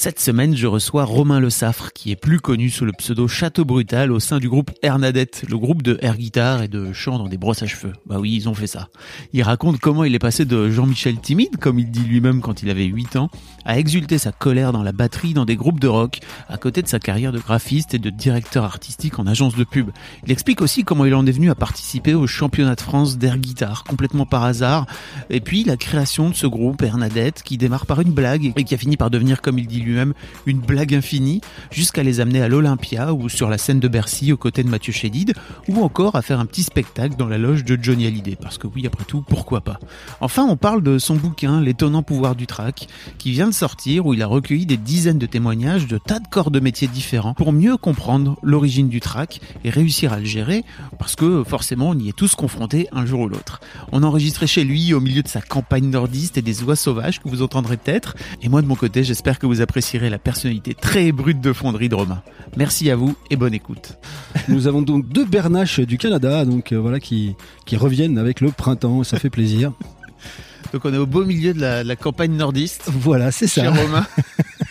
Cette semaine, je reçois Romain Le Saffre, qui est plus connu sous le pseudo Château Brutal au sein du groupe Hernadette, le groupe de air guitare et de chant dans des brosses à cheveux. Bah oui, ils ont fait ça. Il raconte comment il est passé de Jean-Michel timide, comme il dit lui-même quand il avait 8 ans, à exulter sa colère dans la batterie dans des groupes de rock, à côté de sa carrière de graphiste et de directeur artistique en agence de pub. Il explique aussi comment il en est venu à participer au championnat de France d'air guitare, complètement par hasard, et puis la création de ce groupe Hernadette, qui démarre par une blague et qui a fini par devenir, comme il dit lui-même une blague infinie, jusqu'à les amener à l'Olympia ou sur la scène de Bercy aux côtés de Mathieu Chédid, ou encore à faire un petit spectacle dans la loge de Johnny Hallyday, parce que oui, après tout, pourquoi pas. Enfin, on parle de son bouquin, L'étonnant pouvoir du track, qui vient de sortir, où il a recueilli des dizaines de témoignages de tas de corps de métiers différents pour mieux comprendre l'origine du track et réussir à le gérer, parce que forcément, on y est tous confrontés un jour ou l'autre. On enregistrait chez lui au milieu de sa campagne nordiste et des oies sauvages que vous entendrez peut-être, et moi de mon côté, j'espère que vous apprécierez la personnalité très brute de fonderie de Romain. Merci à vous et bonne écoute. Nous avons donc deux bernaches du Canada, donc euh, voilà, qui, qui reviennent avec le printemps, ça fait plaisir. Donc on est au beau milieu de la, de la campagne nordiste. Voilà, c'est ça. Chez Romain.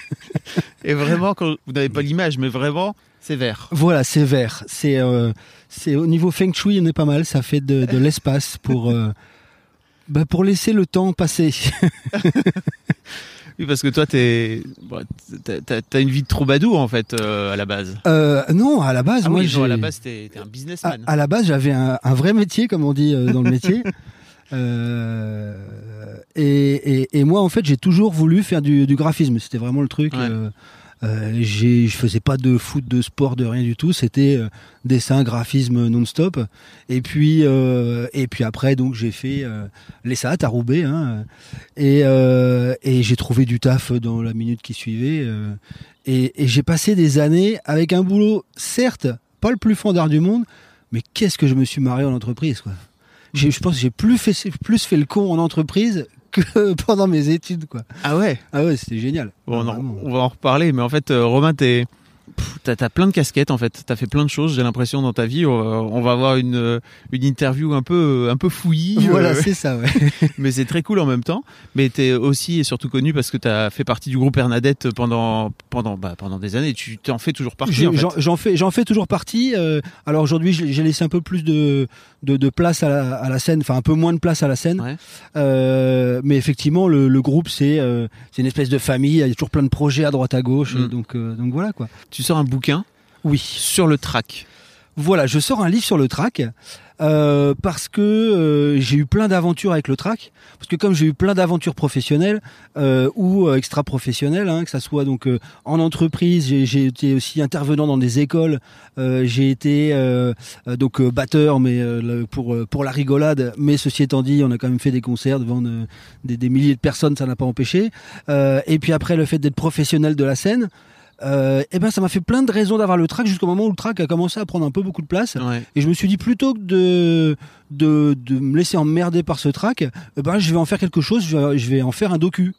et vraiment, quand vous n'avez pas l'image, mais vraiment, c'est vert. Voilà, c'est vert. C'est euh, c'est au niveau feng shui, on est pas mal. Ça fait de, de l'espace pour euh, bah, pour laisser le temps passer. Oui, parce que toi, t'es, t'as, une vie de troubadour en fait euh, à la base. Euh, non, à la base, Ah moi, oui, genre, à la base, t'es, un businessman. à la base, j'avais un, un vrai métier, comme on dit euh, dans le métier. Euh, et, et, et moi, en fait, j'ai toujours voulu faire du, du graphisme. C'était vraiment le truc. Ouais. Euh, je faisais pas de foot, de sport, de rien du tout. C'était euh, dessin, graphisme non-stop. Et puis, euh, et puis après, donc j'ai fait euh, les SAT à Roubaix. Hein, et euh, et j'ai trouvé du taf dans la minute qui suivait. euh, et, et j'ai passé des années avec un boulot, certes, pas le plus fondard du monde, mais qu'est-ce que je me suis marré en entreprise, quoi. Je pense que j'ai plus fait, plus fait le con en entreprise que pendant mes études, quoi. Ah ouais. Ah ouais, c'était génial. Bon, on, on va en reparler, mais en fait, euh, Romain, t'es, t'as, t'as plein de casquettes en fait. T'as fait plein de choses. J'ai l'impression dans ta vie. On va, on va avoir une, euh, une interview un peu, un peu fouillie. Voilà, euh, c'est ça, ouais. mais c'est très cool en même temps. Mais t'es aussi et surtout connu parce que t'as fait partie du groupe Hernadette pendant, pendant, bah, pendant des années. Tu t'en fais toujours partie. J'ai- en fait. J'en fais, j'en fais toujours partie. euh, alors aujourd'hui, j'ai laissé un peu plus de, de, de place à la, à la scène, enfin un peu moins de place à la scène. Ouais. Euh, mais effectivement, le, le groupe, c'est euh, c'est une espèce de famille. Il y a toujours plein de projets à droite à gauche. Mm. Donc, euh, donc voilà quoi. Tu sors un bouquin Oui. sur le track. Voilà, je sors un livre sur le track euh, parce que euh, j'ai eu plein d'aventures avec le track. Parce que comme j'ai eu plein d'aventures professionnelles euh, ou extra professionnelles, hein, que ça soit donc euh, en entreprise, j'ai- été aussi intervenant dans des écoles. euh, j'ai été euh, euh, donc euh, batteur, mais euh, pour euh, pour la rigolade. Mais ceci étant dit, on a quand même fait des concerts devant de- des, des milliers de personnes, ça n'a pas empêché. Euh, et puis après, le fait d'être professionnel de la scène. Euh, eh ben ça m'a fait plein de raisons d'avoir le track jusqu'au moment où le track a commencé à prendre un peu beaucoup de place. Ouais. et je me suis dit plutôt que de de, de me laisser emmerder par ce track eh ben je vais en faire quelque chose je vais, je vais en faire un docu.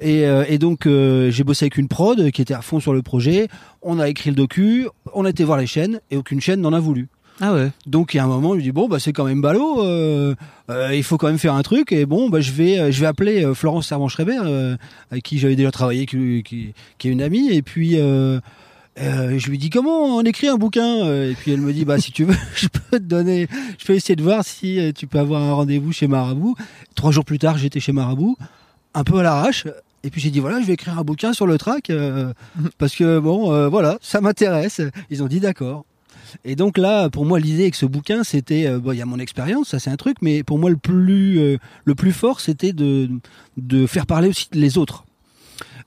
Et, euh, et donc euh, j'ai bossé avec une prod qui était à fond sur le projet. On a écrit le docu on a été voir les chaînes et aucune chaîne n'en a voulu Ah ouais. donc il y a un moment, je me dis bon bah c'est quand même ballot, euh, euh, il faut quand même faire un truc et bon bah je vais euh, je vais appeler euh, Florence Servan-Schreiber euh, avec qui j'avais déjà travaillé, qui, qui, qui est une amie et puis euh, Euh, je lui dis comment on écrit un bouquin et puis elle me dit bah si tu veux je peux te donner je peux essayer de voir si tu peux avoir un rendez-vous chez Marabout. Trois jours plus tard j'étais chez Marabout un peu à l'arrache et puis j'ai dit voilà je vais écrire un bouquin sur le track euh, parce que bon euh, voilà ça m'intéresse. Ils ont dit d'accord et donc là pour moi l'idée avec ce bouquin c'était euh, il y a mon expérience ça c'est un truc mais pour moi le plus euh, le plus fort c'était de de faire parler aussi les autres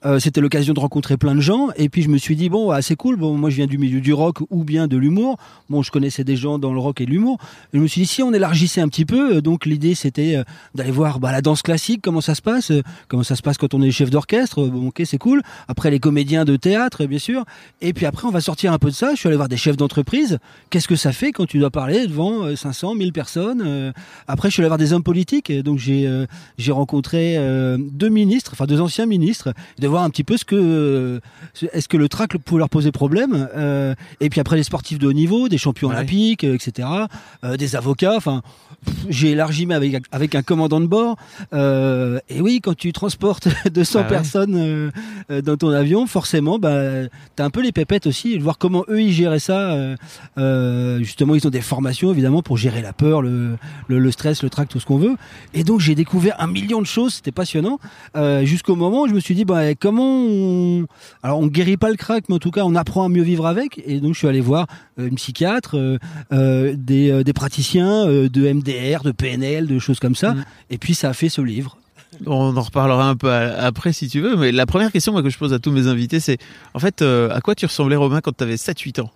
euh, c'était l'occasion de rencontrer plein de gens. Et puis je me suis dit bon ah, c'est cool. Bon moi je viens du milieu du rock ou bien de l'humour. Bon je connaissais des gens dans le rock et l'humour. Je me suis dit si on élargissait un petit peu. Euh, donc l'idée c'était euh, d'aller voir bah, la danse classique comment ça se passe euh, comment ça se passe quand on est chef d'orchestre. Bon ok c'est cool. Après les comédiens de théâtre bien sûr. Et puis après on va sortir un peu de ça. Je suis allé voir des chefs d'entreprise. Qu'est-ce que ça fait quand tu dois parler devant euh, 500 1000 personnes après je suis allé voir des hommes politiques. Donc j'ai j'ai rencontré deux ministres enfin deux anciens ministres un petit peu ce que est-ce que le trac pouvait leur poser problème euh, et puis après les sportifs de haut niveau des champions Ouais. olympiques euh, etc euh, des avocats enfin j'ai élargi mais avec avec un commandant de bord euh, et oui quand tu transportes 200 Ah ouais. personnes dans ton avion forcément bah t'as un peu les pépettes aussi de voir comment eux ils géraient ça justement ils ont des formations évidemment pour gérer la peur le, le, le stress le trac tout ce qu'on veut et donc j'ai découvert un million de choses c'était passionnant jusqu'au moment où je me suis dit bah comment on... alors on guérit pas le crack mais en tout cas on apprend à mieux vivre avec. Et donc je suis allé voir euh, une psychiatre euh, euh, des, des praticiens de MDR de PNL de choses comme ça. Mm. et puis ça a fait ce livre. On en reparlera un peu après si tu veux, mais la première question moi, que je pose à tous mes invités, c'est en fait, euh, à quoi tu ressemblais Romain quand tu avais 7-8 ans?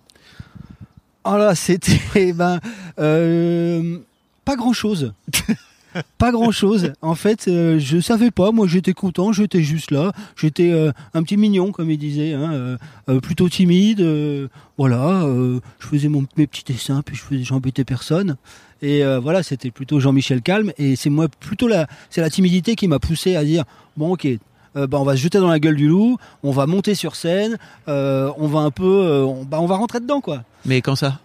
Oh là, c'était ben euh, pas grand chose. pas grand chose. En fait, euh, je savais pas. Moi, j'étais content. J'étais juste là. J'étais euh, un petit mignon, comme il disait, hein, euh, euh, plutôt timide. euh, voilà. euh, je faisais mon, mes petits dessins, puis je faisais, j'embêtais personne. Et voilà, c'était plutôt Jean-Michel Calme. Et c'est moi plutôt la, c'est la timidité qui m'a poussé à dire bon, ok. euh, bah, on va se jeter dans la gueule du loup, on va monter sur scène, euh, on va un peu, euh, on, bah, on va rentrer dedans quoi. Mais quand ça?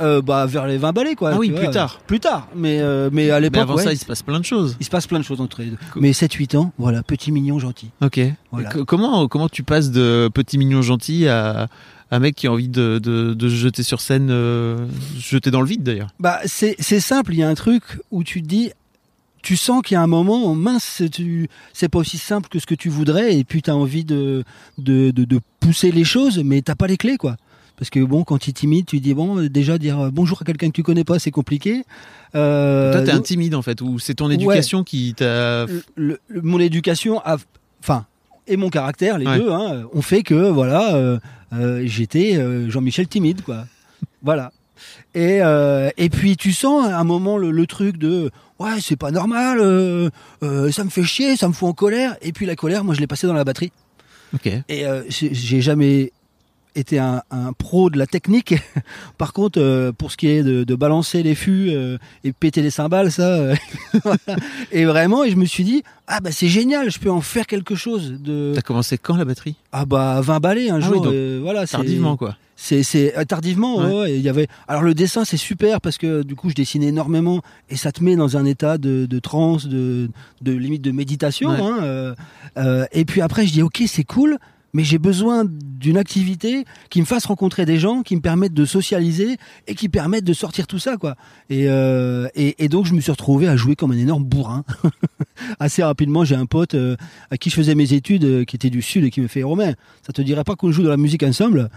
Euh, bah vers les 20 balais quoi. Ah oui, plus tard. Plus tard, mais euh, mais à Mais l'époque avant ouais, ça, il se passe plein de choses. il se passe plein de choses entre les deux. Cool. Mais 7 8 ans, voilà, petit mignon gentil. Ok. Voilà. comment comment tu passes de petit mignon gentil à un mec qui a envie de, de, de se jeter sur scène, euh, se jeter dans le vide d'ailleurs? Bah c'est simple, il y a un truc où tu te dis tu sens qu'il y a un moment, mince, c'est pas aussi simple que ce que tu voudrais, et puis tu as envie de, de, de, de pousser les choses, mais t'as pas les clés, quoi. Parce que bon, quand tu es timide, tu dis bon, déjà dire euh, bonjour à quelqu'un que tu connais pas, c'est compliqué. Euh, Toi, t'es un timide en fait, ou c'est ton éducation qui t'a. mon éducation a, enfin, et mon caractère, les Ouais. deux, hein, ont fait que voilà, euh, euh, j'étais euh, Jean-Michel timide, quoi. voilà. Et et puis tu sens à un moment le, le truc de ouais c'est pas normal, ça me fait chier, ça me fout en colère. Et puis la colère, moi je l'ai passée dans la batterie. Ok. Et j'ai jamais été un, un pro de la technique. Par contre, euh, pour ce qui est de, de balancer les fûts euh, et péter les cymbales, ça. euh, voilà. Et vraiment, et je me suis dit, ah bah c'est génial, je peux en faire quelque chose. De T'as commencé quand la batterie? Ah bah 20 balais un Ah jour. oui, donc voilà, Tardivement quoi. c'est tardivement Ouais. il y avait alors le dessin c'est super parce que du coup je dessinais énormément et ça te met dans un état de, de transe de, de limite de méditation Ouais. hein, et puis après je dis ok c'est cool mais j'ai besoin d'une activité qui me fasse rencontrer des gens qui me permettent de socialiser et qui permettent de sortir tout ça quoi et, euh, et, et donc je me suis retrouvé à jouer comme un énorme bourrin assez rapidement j'ai un pote euh, à qui je faisais mes études euh, qui était du sud et qui me fait Romain ça te dirait pas qu'on joue de la musique ensemble?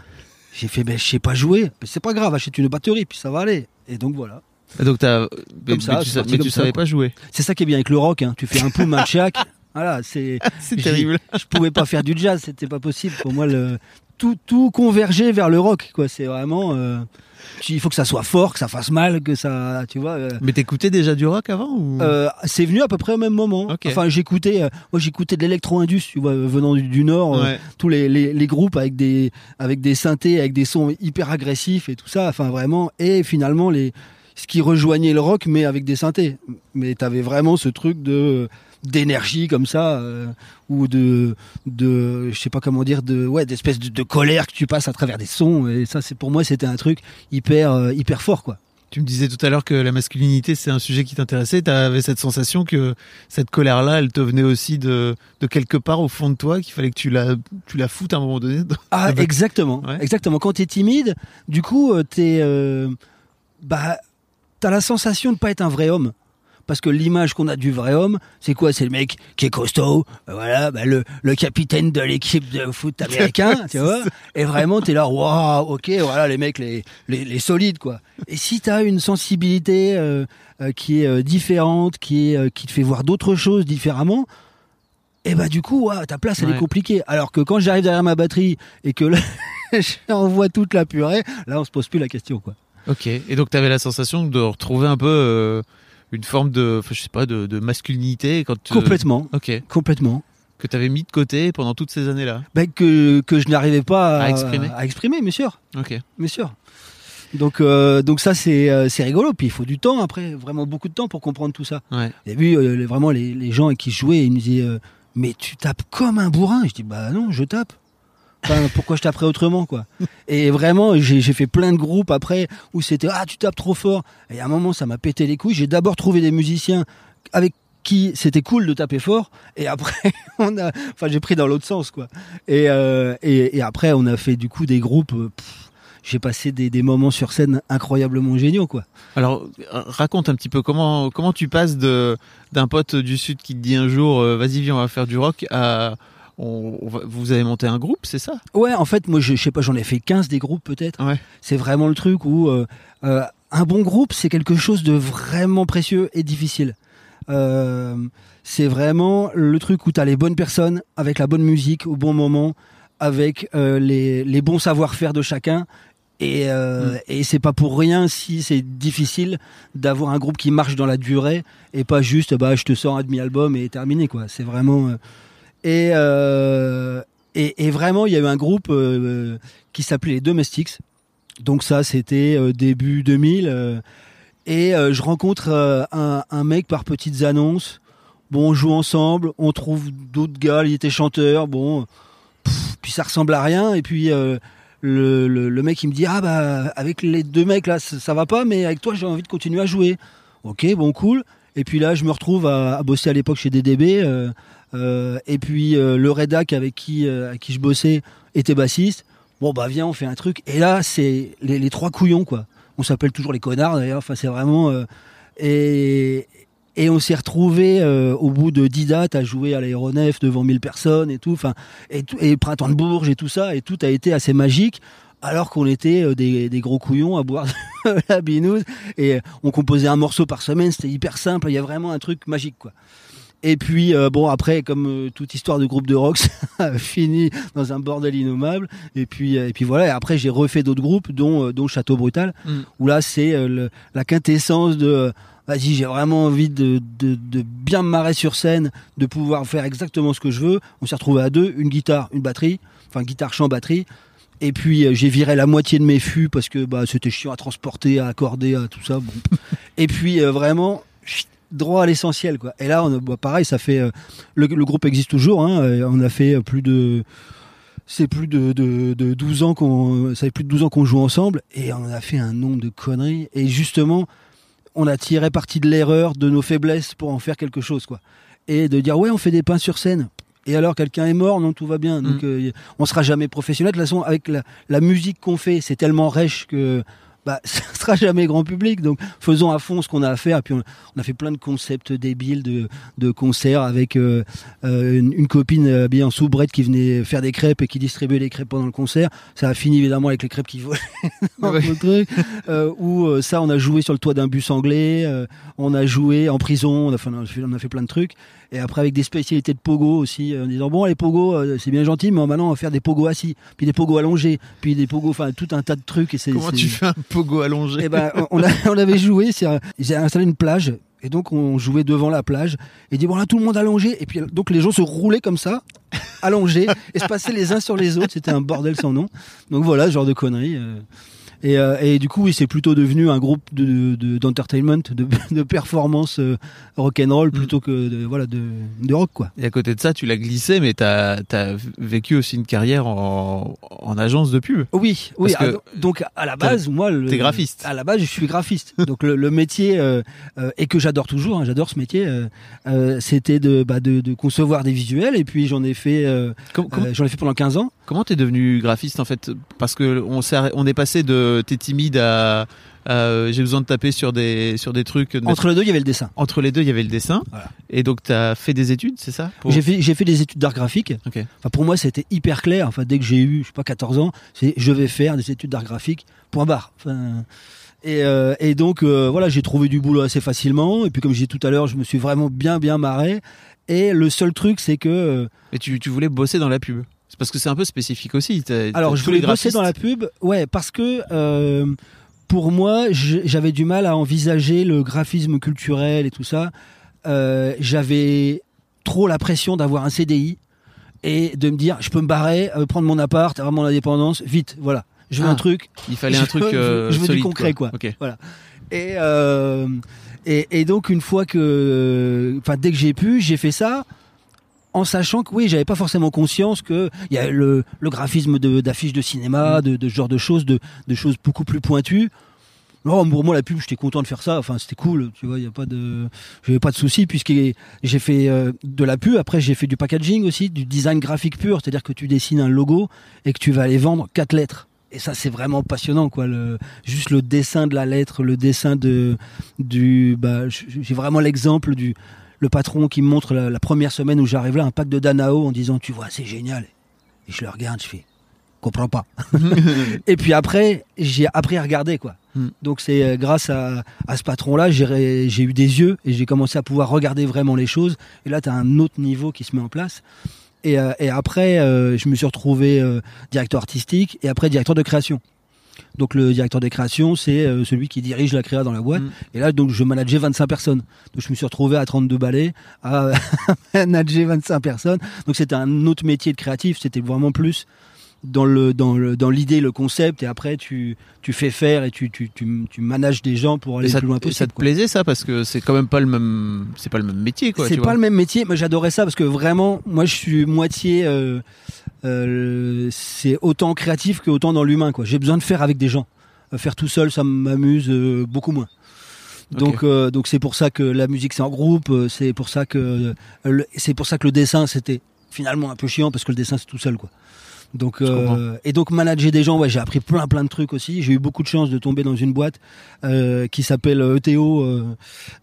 J'ai fait, ben, je sais pas jouer. C'est pas grave, achète une batterie, puis ça va aller. Et donc voilà. Ah, Donc t'as. Mais, Comme ça, mais tu, mais tu savais pas jouer. C'est ça qui est bien avec le rock, hein. Tu fais un poum, un. Voilà, c'est. Terrible. Je pouvais pas faire du jazz, c'était pas possible. Pour moi, le, tout, tout convergeait vers le rock, quoi. C'est vraiment, euh, il faut que ça soit fort, que ça fasse mal, que ça, tu vois. euh, Mais t'écoutais déjà du rock avant ou... Euh, c'est venu à peu près au même moment. Enfin, j'écoutais, moi j'écoutais de l'électro-indus, tu vois, venant du, du nord, Ouais. tous les, les, les groupes avec des avec des synthés, avec des sons hyper agressifs et tout ça. Enfin, vraiment. Et finalement, les ce qui rejoignait le rock, mais avec des synthés. Mais t'avais vraiment ce truc de d'énergie comme ça euh, ou de de je sais pas comment dire de ouais d'espèce de, de colère que tu passes à travers des sons et ça c'est pour moi c'était un truc hyper euh, hyper fort quoi Tu me disais tout à l'heure que la masculinité, c'est un sujet qui t'intéressait. Tu avais cette sensation que cette colère-là, elle te venait aussi de, de quelque part au fond de toi, qu'il fallait que tu la, tu la foutes à un moment donné. Ah, exactement. Exactement. Quand tu es timide, du coup, euh, t'es, euh, bah, t'as la sensation de pas être un vrai homme parce que l'image qu'on a du vrai homme, c'est quoi? C'est le mec qui est costaud, euh, voilà, bah, le, le capitaine de l'équipe de foot américain, tu vois? Et vraiment, t'es là, waouh, ok, voilà, les mecs, les, les, les solides, quoi. Et si t'as une sensibilité euh, euh, qui est différente, qui est qui te fait voir d'autres choses différemment, et eh bah du coup, ta place elle est compliquée. Alors que quand j'arrive derrière ma batterie et que là, j'envoie toute la purée, là on se pose plus la question, quoi. Ok. Et donc t'avais la sensation de retrouver un peu une forme de, je sais pas, de, masculinité quand complètement. Ok. Complètement. Que tu avais mis de côté pendant toutes ces années-là. Ben, que que je n'arrivais pas à, exprimer. À exprimer, bien sûr. Ok. Bien sûr. Donc euh, donc ça c'est euh, c'est rigolo. Puis il faut du temps après, vraiment beaucoup de temps pour comprendre tout ça. Ouais. J'ai vu euh, vraiment les, les gens qui jouaient, ils me disaient mais tu tapes comme un bourrin. Je dis bah non, je tape pourquoi je taperais autrement, quoi. Et vraiment, j'ai fait plein de groupes après où c'était ah tu tapes trop fort. Et à un moment, ça m'a pété les couilles. J'ai d'abord trouvé des musiciens avec qui c'était cool de taper fort et après on a enfin j'ai pris dans l'autre sens quoi et, euh, après on a fait du coup des groupes euh, j'ai passé des, moments sur scène incroyablement géniaux quoi alors raconte un petit peu comment comment tu passes de d'un pote du sud qui te dit un jour euh, vas-y viens on va faire du rock à vous avez monté un groupe, c'est ça? Ouais, en fait, moi, je, sais pas, j'en ai fait 15 des groupes peut-être. C'est vraiment le truc où euh, euh, un bon groupe, c'est quelque chose de vraiment précieux et difficile. Euh, c'est vraiment le truc où tu as les bonnes personnes, avec la bonne musique, au bon moment, avec les, bons savoir-faire de chacun. Et, mm. et c'est pas pour rien si c'est difficile d'avoir un groupe qui marche dans la durée et pas juste bah je te sors un demi-album et terminé quoi. C'est vraiment euh, et, et, vraiment, il y a eu un groupe euh, qui s'appelait les Domestics. Donc ça, c'était euh, début 2000. et je rencontre un, mec par petites annonces. Bon, on joue ensemble, on trouve d'autres gars, il était chanteur, bon, puis ça ressemble à rien. Et puis le, le, mec il me dit ah bah avec les deux mecs là ça, ça va pas, mais avec toi j'ai envie de continuer à jouer. Ok, bon cool. Et puis là je me retrouve à, bosser à l'époque chez DDB. Euh, euh, et puis euh, le rédac avec qui, euh, qui je bossais était bassiste. Bon bah viens, on fait un truc. Et là, c'est les, trois couillons quoi. On s'appelle toujours les connards d'ailleurs. Enfin c'est vraiment et et on s'est retrouvé au bout de 10 dates à jouer à l'aéronef devant 1000 personnes et tout. Enfin et, et printemps de Bourges et tout ça et tout a été assez magique alors qu'on était des, des, gros couillons à boire la binouse et on composait un morceau par semaine, c'était hyper simple, il y a vraiment un truc magique quoi. Et puis euh, bon après comme euh, toute histoire de groupe de rock ça a fini dans un bordel innommable. Et puis euh, et puis voilà et après j'ai refait d'autres groupes dont dont Château Brutal mm. où là c'est la quintessence de vas-y j'ai vraiment envie de, de, de, bien me marrer sur scène de pouvoir faire exactement ce que je veux. On s'est retrouvé à deux une guitare une batterie enfin guitare chant batterie. Et puis j'ai viré la moitié de mes fûts parce que bah c'était chiant à transporter à accorder à tout ça bon. Et puis vraiment droit à l'essentiel quoi. Et là on bah, pareil ça fait euh, le, groupe existe toujours hein, on a fait plus de c'est plus de, de, de 12 ans qu'on ça fait plus de 12 ans qu'on joue ensemble et on a fait un nombre de conneries et justement on a tiré parti de l'erreur de nos faiblesses pour en faire quelque chose quoi et de dire ouais on fait des pains sur scène et alors quelqu'un est mort non tout va bien donc mm. euh, on sera jamais professionnel de toute façon avec la, la musique qu'on fait c'est tellement rêche que bah, ça sera jamais grand public. Donc, faisons à fond ce qu'on a à faire. Et puis, on, a fait plein de concepts débiles de, de concerts avec euh, euh une, une, copine habillée en soubrette qui venait faire des crêpes et qui distribuait les crêpes pendant le concert. Ça a fini évidemment avec les crêpes qui volaient dans truc. Euh, ou euh, ça, on a joué sur le toit d'un bus anglais. Euh, on a joué en prison. On a, fait, on a fait plein de trucs. Et après avec des spécialités de pogo aussi, en disant bon les pogo c'est bien gentil, mais maintenant on va faire des pogo assis, puis des pogo allongés, puis des pogo, enfin tout un tas de trucs. Et c'est, Comment tu fais un pogo allongé Eh ben on, a, on avait joué, j'ai installé une plage. Et donc on jouait devant la plage et dit bon là tout le monde allongé et puis donc les gens se roulaient comme ça allongés et se passaient les uns sur les autres c'était un bordel sans nom donc voilà ce genre de conneries Et, euh, et du coup, oui, c'est plutôt devenu un groupe de de- d'entertainment, de, de performance euh, rock'n'roll Mm. plutôt que de, voilà de, de rock quoi. Et à côté de ça, tu l'as glissé, mais t'as as vécu aussi une carrière en, en agence de pub. Oui, oui. Ah, donc à la base, moi, t'es graphiste. À la base, je suis graphiste. donc le, le métier euh, euh, et que j'adore toujours, hein, j'adore ce métier. C'était de, bah, de de concevoir des visuels et puis j'en ai fait j'en ai fait pendant 15 ans. Comment t'es devenu graphiste en fait? Parce que on, s'est arrêt- on est passé de t'es timide à, à, j'ai besoin de taper sur des sur des trucs. de mettre- Entre les deux, il y avait le dessin. entre les deux, il y avait le dessin. Voilà. Et donc t'as fait des études, c'est ça pour- J'ai fait j'ai fait des études d'art graphique. Enfin, pour moi, c'était hyper clair. Enfin, dès que j'ai eu, je sais pas, 14 ans, c'est je vais faire des études d'art graphique. Point barre. Enfin, et, euh, et donc euh, voilà, j'ai trouvé du boulot assez facilement. Et puis comme je disais tout à l'heure, je me suis vraiment bien bien marré. Et le seul truc, c'est que euh, Et tu, tu voulais bosser dans la pub C'est parce que c'est un peu spécifique aussi. t'as- alors t'as je voulais bosser dans la pub, ouais, parce que euh, pour moi, j'avais du mal à envisager le graphisme culturel et tout ça. Euh, j'avais trop la pression d'avoir un CDI et de me dire, je peux me barrer, euh, prendre mon appart, avoir mon indépendance, vite, voilà. Je veux Ah. un truc. Il fallait un Je truc veux- euh, je veux du solide, concret, quoi. Ok. Et, euh, et, et donc une fois que, enfin dès que j'ai pu, j'ai fait ça en sachant que oui, j'avais pas forcément conscience que il y a le, le graphisme de- d'affiches de, cinéma, de, de ce genre de choses, de, de choses beaucoup plus pointues. Non, pour moi la pub, j'étais content de faire ça. Enfin, c'était cool, tu vois. Il y a pas de, j'avais pas de souci puisque j'ai fait euh, de la pub. Après, j'ai fait du packaging aussi, du design graphique pur, c'est-à-dire que tu dessines un logo et que tu vas aller vendre quatre lettres. Et ça, c'est vraiment passionnant, quoi. Le, juste le dessin de la lettre, le dessin de du. Bah, j'ai vraiment l'exemple du le patron qui me montre la, la première semaine où j'arrive là un pack de Danao en disant, tu vois, c'est génial. Et je le regarde, je fais, comprends pas. Et puis après, j'ai appris à regarder, quoi. Hmm. Donc c'est euh, grâce à, à ce patron-là, j'ai eu des yeux et j'ai commencé à pouvoir regarder vraiment les choses. Et là, tu as un autre niveau qui se met en place. Et, euh, et après, euh, je me suis retrouvé euh, directeur artistique et après directeur de création. Donc le directeur de création, c'est euh, celui qui dirige la créa dans la boîte. Mm. Et là, donc je manageais 25 personnes. Donc je me suis retrouvé à 32 balais à manager 25 personnes. Donc c'était un autre métier de créatif. C'était vraiment plus dans le dans le dans l'idée, le concept. Et après, tu tu fais faire et tu tu tu, tu manages des gens pour aller le plus loin te- ça possible. te quoi. plaisait ça parce que c'est quand même pas le même, c'est pas le même métier quoi. C'est pas vois. le même métier, mais j'adorais ça parce que vraiment, moi, je suis moitié. euh, euh, c'est autant créatif que autant dans l'humain. Quoi. J'ai besoin de faire avec des gens. Euh, Faire tout seul, ça m'amuse euh, beaucoup moins. Donc, euh, donc c'est pour ça que la musique c'est en groupe. C'est pour ça que euh, le- c'est pour ça que le dessin c'était finalement un peu chiant parce que le dessin c'est tout seul quoi. Donc euh, et donc manager des gens, ouais, j'ai appris plein plein de trucs aussi. J'ai eu beaucoup de chance de tomber dans une boîte euh, qui s'appelle ETO euh,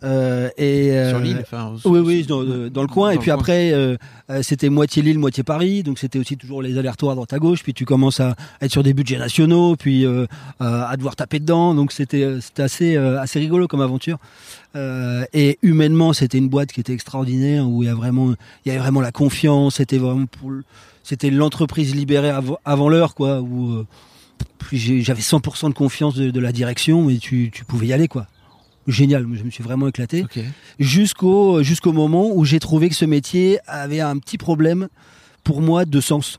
euh, et euh, Sur l'île. enfin, oui, oui, dans, euh, dans le coin. dans et puis après, euh, euh, c'était moitié Lille, moitié Paris. Donc c'était aussi toujours les allers-retours à droite à gauche. Puis tu commences à être sur des budgets nationaux, puis euh, à devoir taper dedans. Donc c'était euh, c'était assez euh, assez rigolo comme aventure. Euh, et humainement, c'était une boîte qui était extraordinaire où il y a vraiment il y avait vraiment la confiance. C'était vraiment pour c'était l'entreprise libérée avant, avant l'heure, quoi. Où euh, j'avais 100% de confiance de, de la direction et tu, tu pouvais y aller, quoi. Génial, je me suis vraiment éclaté jusqu'au jusqu'au moment où j'ai trouvé que ce métier avait un petit problème pour moi de sens.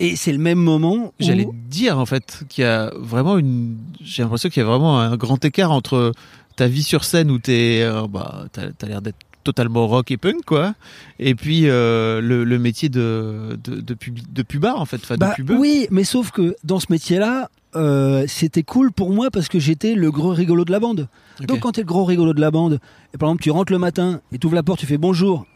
Et c'est le même moment J'allais dire en fait qu'il y a vraiment une. J'ai l'impression qu'il y a vraiment un grand écart entre ta vie sur scène où t'es, euh, bah, t'as, t'as l'air d'être totalement rock et punk quoi, et puis euh, le, le métier de de de, pub, de pubard en fait, enfin bah, de pubeux. oui, mais sauf que dans ce métier-là, euh, c'était cool pour moi parce que j'étais le gros rigolo de la bande. Donc quand t'es le gros rigolo de la bande, et par exemple tu rentres le matin et tu ouvres la porte, tu fais bonjour,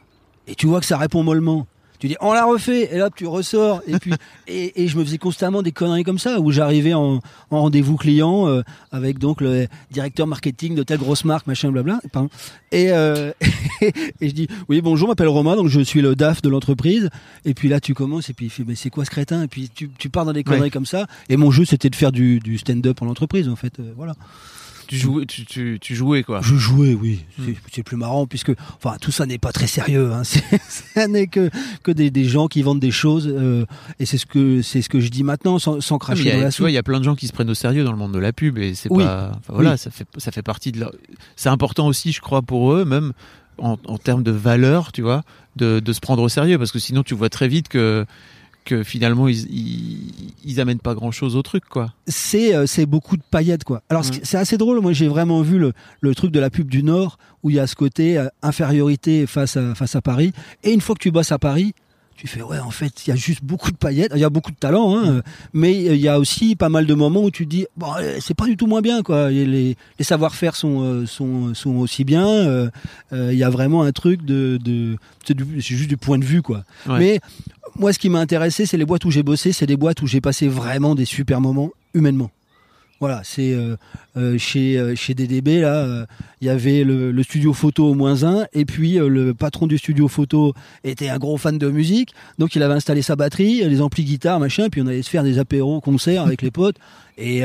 et tu vois que ça répond mollement. Tu dis on l'a refait et là tu ressors et puis et, et je me faisais constamment des conneries comme ça où j'arrivais en, en rendez-vous client euh, avec donc le directeur marketing de telle grosse marque machin blabla pardon. et euh, et je dis oui bonjour m'appelle Romain donc je suis le DAF de l'entreprise et puis là tu commences et puis il fait mais c'est quoi ce crétin? Et puis tu, tu pars dans des conneries Ouais. comme ça et mon jeu c'était de faire du, du stand-up en entreprise en fait euh, voilà tu jouais, tu, tu, tu jouais quoi. je jouais, oui. Hmm. C'est- plus marrant puisque, enfin, tout ça n'est pas très sérieux. Hein. Ça n'est que que des, des gens qui vendent des choses euh, et c'est ce que c'est ce que je dis maintenant sans, sans cracher il y a- dans la tu vois, soupe. il y a plein de gens qui se prennent au sérieux dans le monde de la pub et c'est Oui. pas. voilà, Oui. ça fait ça fait partie de leur. C'est important aussi, je crois, pour eux, même en, en termes de valeur, tu vois, de, de se prendre au sérieux parce que sinon tu vois très vite que que finalement ils, ils, ils amènent pas grand chose au truc quoi. c'est euh, c'est beaucoup de paillettes quoi. Alors Ouais. c'est assez drôle. Moi j'ai vraiment vu le, le truc de la pub du Nord où il y a ce côté euh, infériorité face à face à Paris. Et une fois que tu bosses à Paris, tu fais ouais en fait il y a juste beaucoup de paillettes. Il y a beaucoup de talent, hein, mais il y a aussi pas mal de moments où tu te dis bon euh, c'est pas du tout moins bien quoi. Et les les savoir-faire sont euh, sont sont aussi bien. euh, Il y a vraiment un truc de de c'est juste du point de vue quoi. Ouais. Mais moi, ce qui m'a intéressé, c'est les boîtes où j'ai bossé, c'est des boîtes où j'ai passé vraiment des super moments humainement. Voilà, c'est euh, euh, chez euh, chez DDB il y avait le, studio photo au moins un, et puis le patron du studio photo était un gros fan de musique, donc il avait installé sa batterie, les amplis guitare machin, puis on allait se faire des apéros concerts avec les potes, et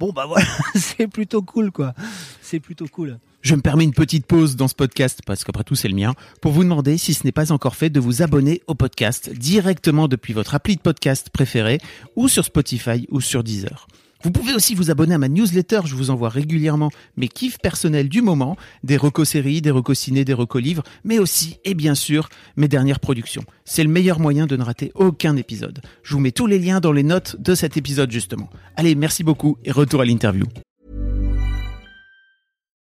bon bah voilà, c'est plutôt cool quoi, c'est plutôt cool. Je me permets une petite pause dans ce podcast, parce qu'après tout c'est le mien, pour vous demander, si ce n'est pas encore fait, de vous abonner au podcast directement depuis votre appli de podcast préféré, ou sur Spotify ou sur Deezer. Vous pouvez aussi vous abonner à ma newsletter, je vous envoie régulièrement mes kiffs personnels du moment, des recos séries, des recos ciné, des recos livres, mais aussi, et bien sûr, mes dernières productions. C'est le meilleur moyen de ne rater aucun épisode. Je vous mets tous les liens dans les notes de cet épisode justement. Allez, merci beaucoup et retour à l'interview.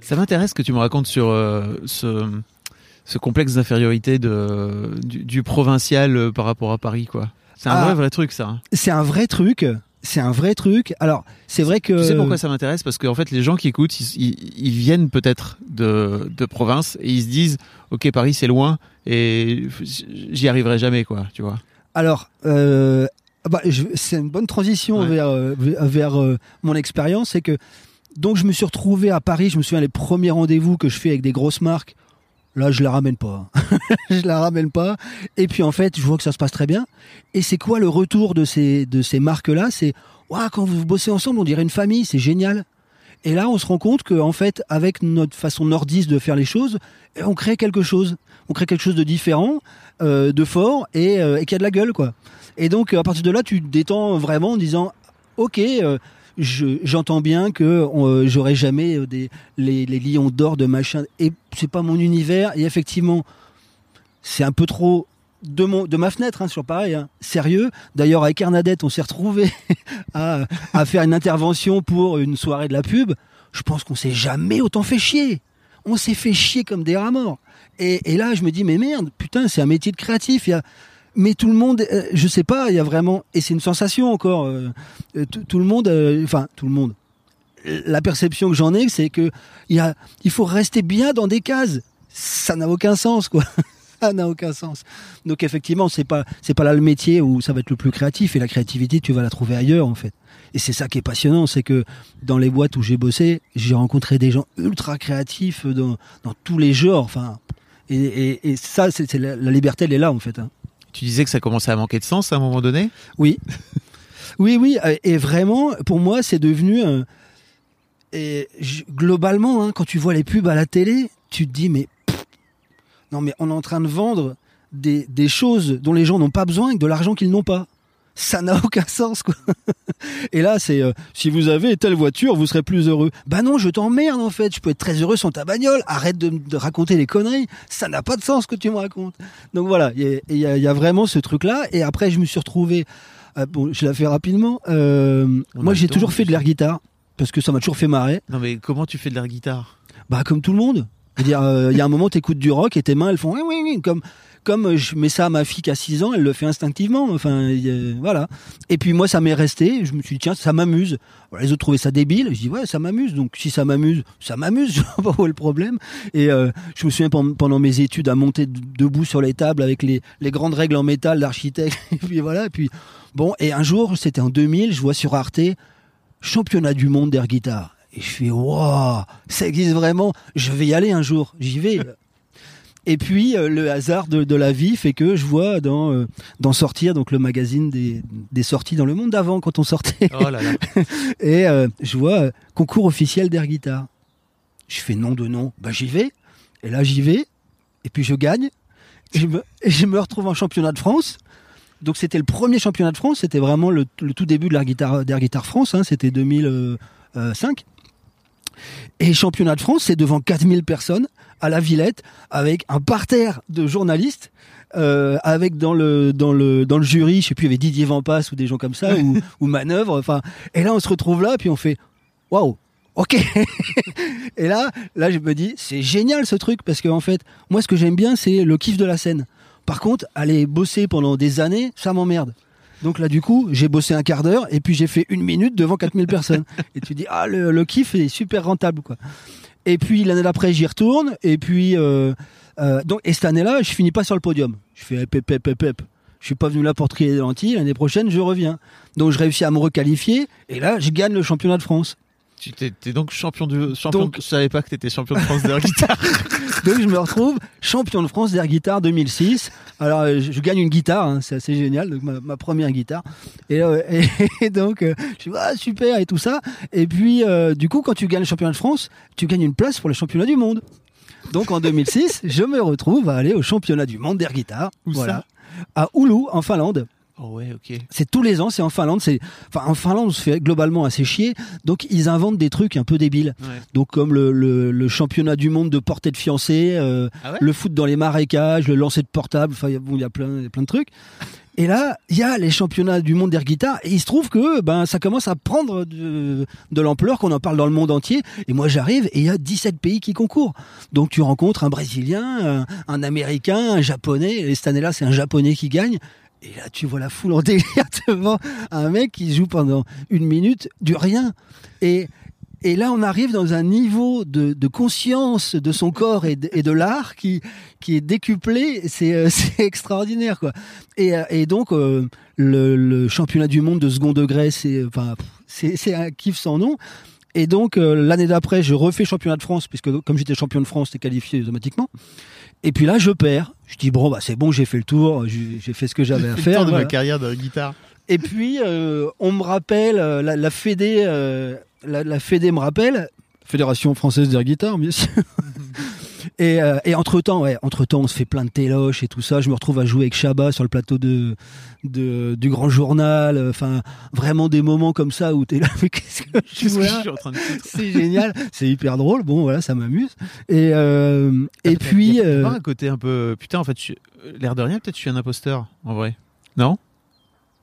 Ça m'intéresse que tu me racontes sur euh, ce, ce complexe d'infériorité de, du, du provincial euh, par rapport à Paris, quoi. C'est un Ah. vrai, vrai truc, ça. hein. C'est un vrai truc, c'est un vrai truc. Alors c'est vrai que Tu sais pourquoi ça m'intéresse? Parce qu'en fait, les gens qui écoutent, ils, ils- ils viennent peut-être de, de province et ils se disent Ok, Paris, c'est loin et j'y arriverai jamais, quoi, tu vois. Alors, euh, bah, c'est une bonne transition Ouais. vers, vers vers, euh, mon expérience. C'est que donc je me suis retrouvé à Paris. Je me souviens les premiers rendez-vous que je fais avec des grosses marques. Là, je la ramène pas. je la ramène pas. Et puis en fait, je vois que ça se passe très bien. Et c'est quoi le retour de ces de ces marques-là? C'est Ouah, quand vous bossez ensemble, on dirait une famille. C'est génial. Et là, on se rend compte que en fait, avec notre façon nordiste de faire les choses, eh, on crée quelque chose. On crée quelque chose de différent, euh, de fort et, euh, et qui a de la gueule, quoi. Et donc, à partir de là, tu te détends vraiment en disant, ok, euh, je- j'entends bien que euh, j'aurai jamais euh, les, lions d'or de machin. Et c'est pas mon univers. Et effectivement, c'est un peu trop de ma fenêtre hein, sur pareil hein. sérieux d'ailleurs avec Ernadette on s'est retrouvé à, à faire une intervention pour une soirée de la pub je pense qu'on s'est jamais autant fait chier on s'est fait chier comme des rats morts et, et là je me dis mais merde putain c'est un métier de créatif il y a mais tout le monde euh, je sais pas il y a vraiment et c'est une sensation encore euh, euh, tout, le monde euh, enfin tout le monde la perception que j'en ai c'est que y a il faut rester bien dans des cases ça n'a aucun sens quoi ça n'a aucun sens. Donc effectivement, c'est pas c'est pas là le métier où ça va être le plus créatif et la créativité tu vas la trouver ailleurs en fait. Et c'est ça qui est passionnant, c'est que dans les boîtes où j'ai bossé, j'ai rencontré des gens ultra créatifs dans dans tous les genres. Enfin, et, et, et ça, c'est la, la liberté, elle est là en fait. hein. Tu disais que ça commençait à manquer de sens à un moment donné? Oui, oui, oui. euh, Et vraiment, pour moi, c'est devenu. globalement, hein, quand tu vois les pubs à la télé, tu te dis mais non, mais on est en train de vendre des, des choses dont les gens n'ont pas besoin avec de l'argent qu'ils n'ont pas. Ça n'a aucun sens, quoi. Et là, c'est euh, si vous avez telle voiture, vous serez plus heureux. Bah non, je t'emmerde en fait. Je peux être très heureux sans ta bagnole. Arrête de, de raconter des conneries. Ça n'a pas de sens ce que tu me racontes. Donc voilà, il y a, y y vraiment ce truc-là. Et après, je me suis retrouvé. euh, bon, je la fais rapidement. Euh, moi, j'ai toujours fait de l'air guitare parce que ça m'a toujours fait marrer. Non, mais comment tu fais de l'air guitare? Bah comme tout le monde. Il y a un moment, t'écoutes du rock et tes mains, elles font oui, oui, oui, comme comme je mets ça à ma fille qui a 6 ans, elle le fait instinctivement. Enfin, voilà. Et puis moi, ça m'est resté. Je me suis dit tiens, ça m'amuse. Les autres trouvaient ça débile. Je dis ouais, ça m'amuse. Donc si ça m'amuse, ça m'amuse. Je vois pas où est le problème. Et euh, je me souviens pendant, mes études à monter de- debout sur les tables avec les, grandes règles en métal d'architecte. Et puis voilà. Et bon. Et un jour, c'était en 2000, je vois sur Arte championnat du monde d'air guitare. Et je fais, waouh, ça existe vraiment. Je vais y aller un jour. J'y vais. Et puis euh, le hasard de, de, la vie fait que je vois dans euh, dans sortir donc le magazine des, des sorties dans le monde d'avant quand on sortait. Oh là là. et euh, je vois concours officiel d'air guitare. Je fais nom de nom, bah j'y vais. Et là j'y vais et puis je gagne. Et je me, et je me retrouve en championnat de France. Donc c'était le premier championnat de France, c'était vraiment le, le tout début de l'air guitare d'Air Guitare France, hein, c'était 2005. Et championnat de France, c'est devant 4000 personnes à la Villette avec un parterre de journalistes euh, avec dans le dans le dans le jury, je sais plus, il y avait Didier Vampas ou des gens comme ça ou, ou Manœuvre. Enfin, et là on se retrouve là, puis on fait waouh. Ok. et là, là je me dis c'est génial ce truc parce que en fait, moi ce que j'aime bien c'est le kiff de la scène. Par contre, aller bosser pendant des années, ça m'emmerde. Donc là, du coup, j'ai bossé un quart d'heure et puis j'ai fait une minute devant 4000 personnes. Et tu dis, ah, le, le kiff est super rentable, quoi. Et puis l'année d'après, j'y retourne. Et puis, euh, euh, cette année-là, je finis pas sur le podium. Je fais pep. Je suis pas venu là pour trier des lentilles. L'année prochaine, je reviens. Donc, je réussis à me requalifier. Et là, je gagne le championnat de France. Tu t'es, t'es donc champion du champion. Donc- je savais pas que t'étais champion de France d'air guitare. Donc, je me retrouve champion de France d'air guitare 2006. Alors, euh, je, je gagne une guitare. hein, c'est assez génial. Donc, ma, ma première guitare. Et, euh, et, et donc, euh, je suis ah, super et tout ça. Et puis, euh, du coup, quand tu gagnes le championnat de France, tu gagnes une place pour le championnat du monde. Donc, en 2006, je me retrouve à aller au championnat du monde d'air guitare. Où ça? Voilà. À Oulu, en Finlande. Oh ouais, ok. C'est tous les ans, c'est en Finlande. C'est, enfin, en Finlande, on se fait globalement assez chier. Donc, ils inventent des trucs un peu débiles. Ouais. Donc, comme le, le, le championnat du monde de portée de fiancé, euh, Ah ouais le foot dans les marécages, le lancer de portable. Enfin, il y a- bon, il y a plein, il y a plein de trucs. Et là, il y a les championnats du monde d'air guitare. Et il se trouve que ben, ça commence à prendre de, de l'ampleur, qu'on en parle dans le monde entier. Et moi, j'arrive et il y a 17 pays qui concourent. Donc, tu rencontres un Brésilien, un, un Américain, un Japonais. Et cette année-là, c'est un Japonais qui gagne. Et là, tu vois la foule en délire devant un mec qui joue pendant une minute du rien. Et, là, on arrive dans un niveau de, conscience de son corps et de, l'art qui, est décuplé. C'est euh, extraordinaire, quoi. Et, euh, donc, euh, le, championnat du monde de second degré, c'est enfin, un kiff sans nom. Et donc, l'année d'après, je refais championnat de France, puisque comme j'étais champion de France, t'es qualifié automatiquement. Et puis là, je perds. Je dis, bon, bah, c'est bon, j'ai fait le tour, j'ai fait ce que j'avais à Fait le faire. tour de voilà. ma carrière de guitare. Et puis, euh, on me rappelle, euh, la, la Fédé, euh, la, la Fédé me rappelle, Fédération française d'air guitare, bien sûr. et, euh, et entre temps, ouais, entre temps, on se fait plein de téloches et tout ça. Je me retrouve à jouer avec Chabat sur le plateau de, de du Grand Journal. Enfin, vraiment des moments comme ça où t'es là, mais qu'est-ce que je que suis en train de foutre C'est génial, c'est hyper drôle. Bon, voilà, ça m'amuse. Et euh, et T'as- puis, y a- y a euh, un côté un peu putain en fait, l'air de rien, peut-être je suis un imposteur en vrai. Non?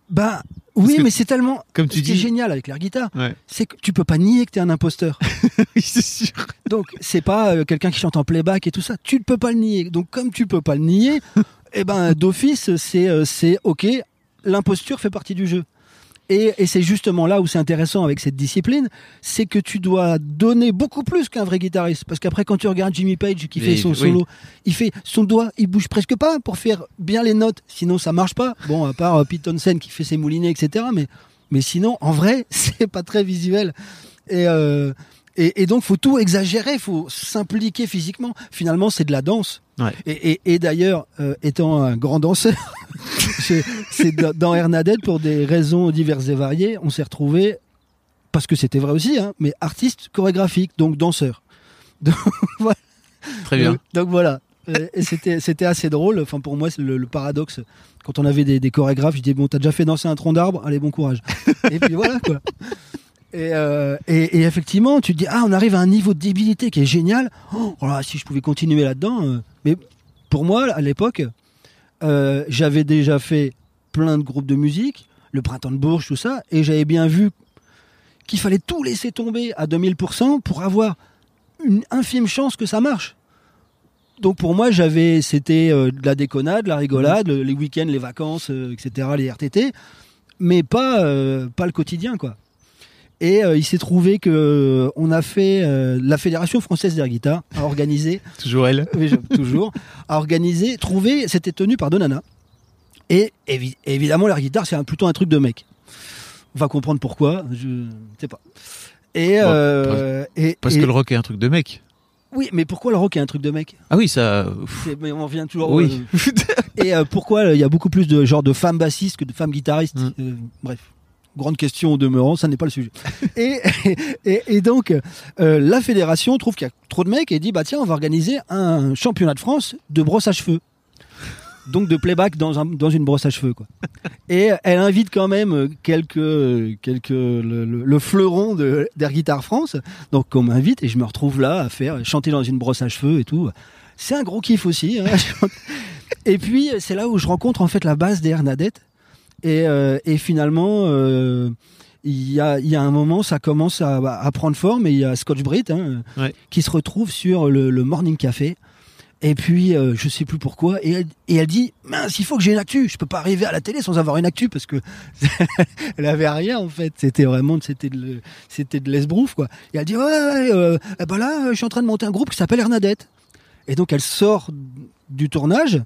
Bah oui, mais c'est tellement. Comme tu ce qui est dis. génial avec l'air guitare, Ouais. c'est que tu peux pas nier que t'es un imposteur. oui, c'est sûr. Donc c'est pas euh, quelqu'un qui chante en playback et tout ça. Tu ne peux pas le nier. Donc comme tu peux pas le nier, eh ben d'office c'est euh, c'est ok. L'imposture fait partie du jeu. Et, et c'est justement là où c'est intéressant avec cette discipline, c'est que tu dois donner beaucoup plus qu'un vrai guitariste. Parce qu'après, quand tu regardes Jimmy Page qui fait son oui. solo, il fait son doigt, il bouge presque pas pour faire bien les notes. Sinon, ça marche pas. Bon, à part euh, Pete Townsend qui fait ses moulinets, etc. Mais, mais sinon, en vrai, c'est pas très visuel. Et, euh, et, et donc, faut tout exagérer, faut s'impliquer physiquement. Finalement, c'est de la danse. Ouais. Et, et, et d'ailleurs, euh, étant un grand danseur, c'est dans- Hernadette, pour des raisons diverses et variées, on s'est retrouvé parce que c'était vrai aussi, hein, mais artiste chorégraphique, donc danseur. Donc, voilà. Très bien. Donc, donc voilà. Euh, Et c'était c'était assez drôle. Enfin pour moi c'est le, le paradoxe. Quand on avait des, des chorégraphes, je disais bon t'as déjà fait danser un tronc d'arbre, allez bon courage. et puis voilà quoi. Et, euh, et, effectivement tu te dis ah on arrive à un niveau de débilité qui est génial. Oh, oh là, si je pouvais continuer là-dedans. euh. Mais pour moi à l'époque euh, j'avais déjà fait plein de groupes de musique, le printemps de Bourges tout ça, et j'avais bien vu qu'il fallait tout laisser tomber à 2000% pour avoir une infime chance que ça marche. Donc pour moi, j'avais, c'était de la déconnade, de la rigolade, le- les week-ends, les vacances, etc., les RTT, mais pas, pas le quotidien, quoi. Et euh, il s'est trouvé que euh, on a fait euh, la Fédération française d'air guitare a organisé Toujours elle. oui, je- toujours, a organisé, trouvé, c'était tenu par Donana. Et évi- évidemment, l'air guitare, c'est un- plutôt un truc de mec. On va comprendre pourquoi, je ne sais pas. Et, euh, Parce et- que le rock est un truc de mec. Oui, mais pourquoi le rock est un truc de mec? Ah oui, ça. C'est- Mais on revient toujours. Oui. euh, et euh, pourquoi il y a beaucoup plus de genre de femmes bassistes que de femmes guitaristes Mm. Euh, Bref. Grande question au demeurant, ça n'est pas le sujet. et, donc, euh, la fédération trouve qu'il y a trop de mecs et dit bah tiens, on va organiser un championnat de France de brosse à cheveux. Donc de playback dans, un, une brosse à cheveux. Et elle invite quand même quelques quelques le, le- le fleuron d'Air Guitar France. Donc on m'invite et je me retrouve là à faire chanter dans une brosse à cheveux et tout. C'est un gros kiff aussi. hein. et puis c'est là où je rencontre en fait la base des Hernadette. Et, euh, et finalement, euh, il y, a, il y a un moment, ça commence à, à prendre forme et il y a Scotch Brit hein, Ouais. qui se retrouve sur le, le Morning Café. Et puis, euh, je sais plus pourquoi, et elle, et elle dit mince, il faut que j'ai une actu. Je peux pas arriver à la télé sans avoir une actu parce que elle avait rien en fait. C'était vraiment, c'était de, c'était de l'esbrouf quoi. Et elle dit ouais, ouais, euh, eh ben là, je suis en train de monter un groupe qui s'appelle Hernadette. Et donc, elle sort du tournage.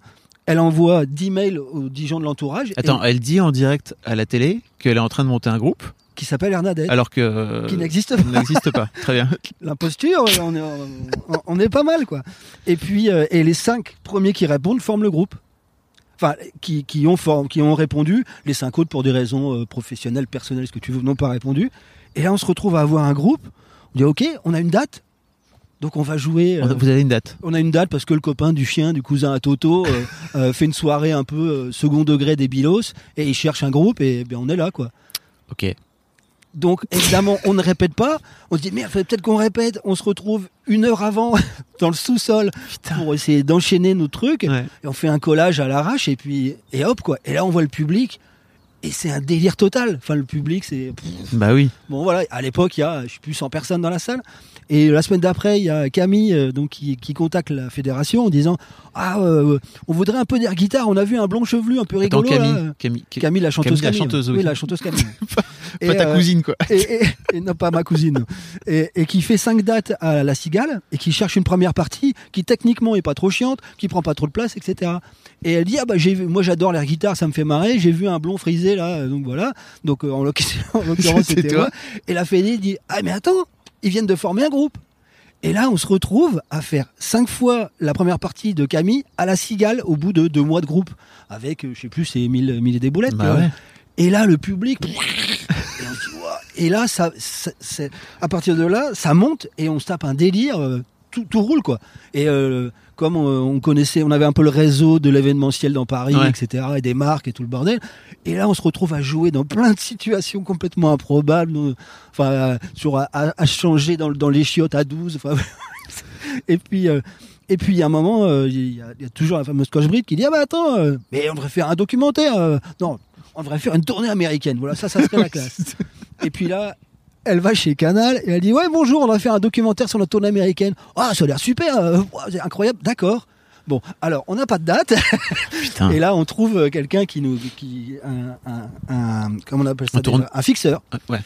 Elle envoie 10 mails aux 10 gens de l'entourage. et- Attends, elle dit en direct à la télé qu'elle est en train de monter un groupe, qui s'appelle Hernadette. alors que. euh, qui n'existe pas. n'existe pas. Très bien. L'imposture, on est, on, on est pas mal, quoi. Et puis, euh, et les cinq premiers qui répondent forment le groupe. Enfin, qui, qui, ont, form- qui ont répondu. Les cinq autres, pour des raisons euh, professionnelles, personnelles, ce que tu veux, n'ont pas répondu. Et là, on se retrouve à avoir un groupe. On dit, OK, on a une date. Donc, on va jouer. euh, Vous avez une date on a une date parce que le copain du chien, du cousin à Toto, euh, euh, fait une soirée un peu second degré des bilos et il cherche un groupe et ben, on est là, quoi. Ok. Donc évidemment, on ne répète pas. On se dit merde, peut-être qu'on répète. On se retrouve une heure avant dans le sous-sol pour essayer d'enchaîner nos trucs. Ouais. Et on fait un collage à l'arrache et puis et hop quoi. Et là, on voit le public et c'est un délire total. Enfin, le public, c'est Bah oui. bon voilà. À l'époque, il y a je sais plus 100 personnes dans la salle. Et la semaine d'après, il y a Camille euh, donc qui, qui contacte la fédération en disant ah euh, on voudrait un peu d'air guitare. On a vu un blond chevelu un peu Attends, rigolo. là. Camille. Camille. La chanteuse Camille, la Camille. chanteuse, oui. oui, la chanteuse Camille. Pas Et, ta euh, cousine, quoi. et, et- et non pas ma cousine et, et qui fait cinq dates à la Cigale et qui cherche une première partie qui techniquement est pas trop chiante qui prend pas trop de place etc et elle dit ah bah j'ai vu moi j'adore l'air guitare ça me fait marrer j'ai vu un blond frisé là euh, donc voilà donc euh, en l'occurrence en l'occurrence, C'était moi et la Fédé dit ah mais attends ils viennent de former un groupe et là on se retrouve à faire cinq fois la première partie de Camille à la Cigale au bout de deux mois de groupe avec euh, je sais plus c'est mille mille et des boulettes Bah ouais. Et là, le public. Et, là, ça, ça- à partir de là, ça monte et on se tape un délire. Tout, tout roule, quoi. Et euh, comme on, on connaissait, on avait un peu le réseau de l'événementiel dans Paris, Ouais. etc., et des marques et tout le bordel. Et là, on se retrouve à jouer dans plein de situations complètement improbables. euh, Enfin, euh, sur à, changer dans, dans les chiottes à 12. Enfin, et puis. euh, et puis, il y a un moment, euh, il y, y a toujours la fameuse Coche Bride qui dit Ah bah attends, euh, mais on devrait faire un documentaire. euh, non, on devrait faire une tournée américaine. Voilà, ça, ça serait la classe. Et puis là, elle va chez Canal et elle dit Ouais, bonjour, on va faire un documentaire sur la tournée américaine. Ah, ça a l'air super, euh, c'est incroyable, d'accord. Bon, alors, on n'a pas de date. Putain. Et là, on trouve euh, quelqu'un qui nous. Qui, un, un, un- comment on appelle ça tourne- déjà? Un fixeur. Ouais.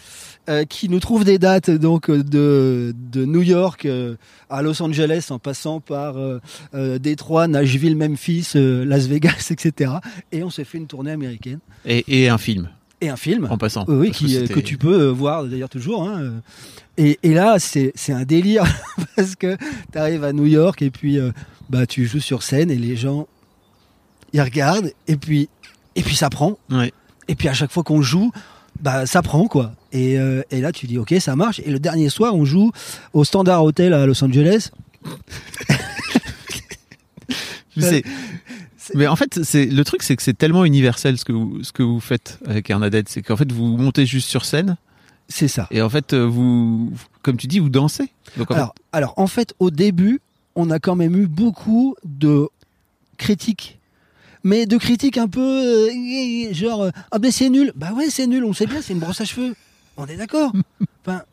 euh, qui nous trouve des dates donc de, de New York euh, à Los Angeles en passant par euh, Détroit, Nashville, Memphis, Las Vegas, etc. Et on s'est fait une tournée américaine Et, et un film, et un film. en passant. Oui, que euh, que tu peux euh, voir d'ailleurs toujours. hein, euh. Et, et là, c'est c'est un délire parce que tu arrives à New York et puis euh, bah, tu joues sur scène et les gens ils regardent et puis, et puis ça prend. Ouais. Et puis à chaque fois qu'on joue, bah, ça prend quoi. Et, euh, et là, tu dis ok, ça marche. Et le dernier soir, on joue au Standard Hotel à Los Angeles. Je sais. Mais en fait, c'est le truc, c'est que c'est tellement universel ce que vous, ce que vous faites avec Hernadette, c'est qu'en fait vous montez juste sur scène C'est ça. et en fait euh, vous, comme tu dis, vous dansez. Donc en Alors, alors, en fait, au début, on a quand même eu beaucoup de critiques. Mais de critiques un peu euh, genre euh, ah ben c'est nul. Bah ouais c'est nul, on sait bien, c'est une brosse à cheveux. On est d'accord. enfin,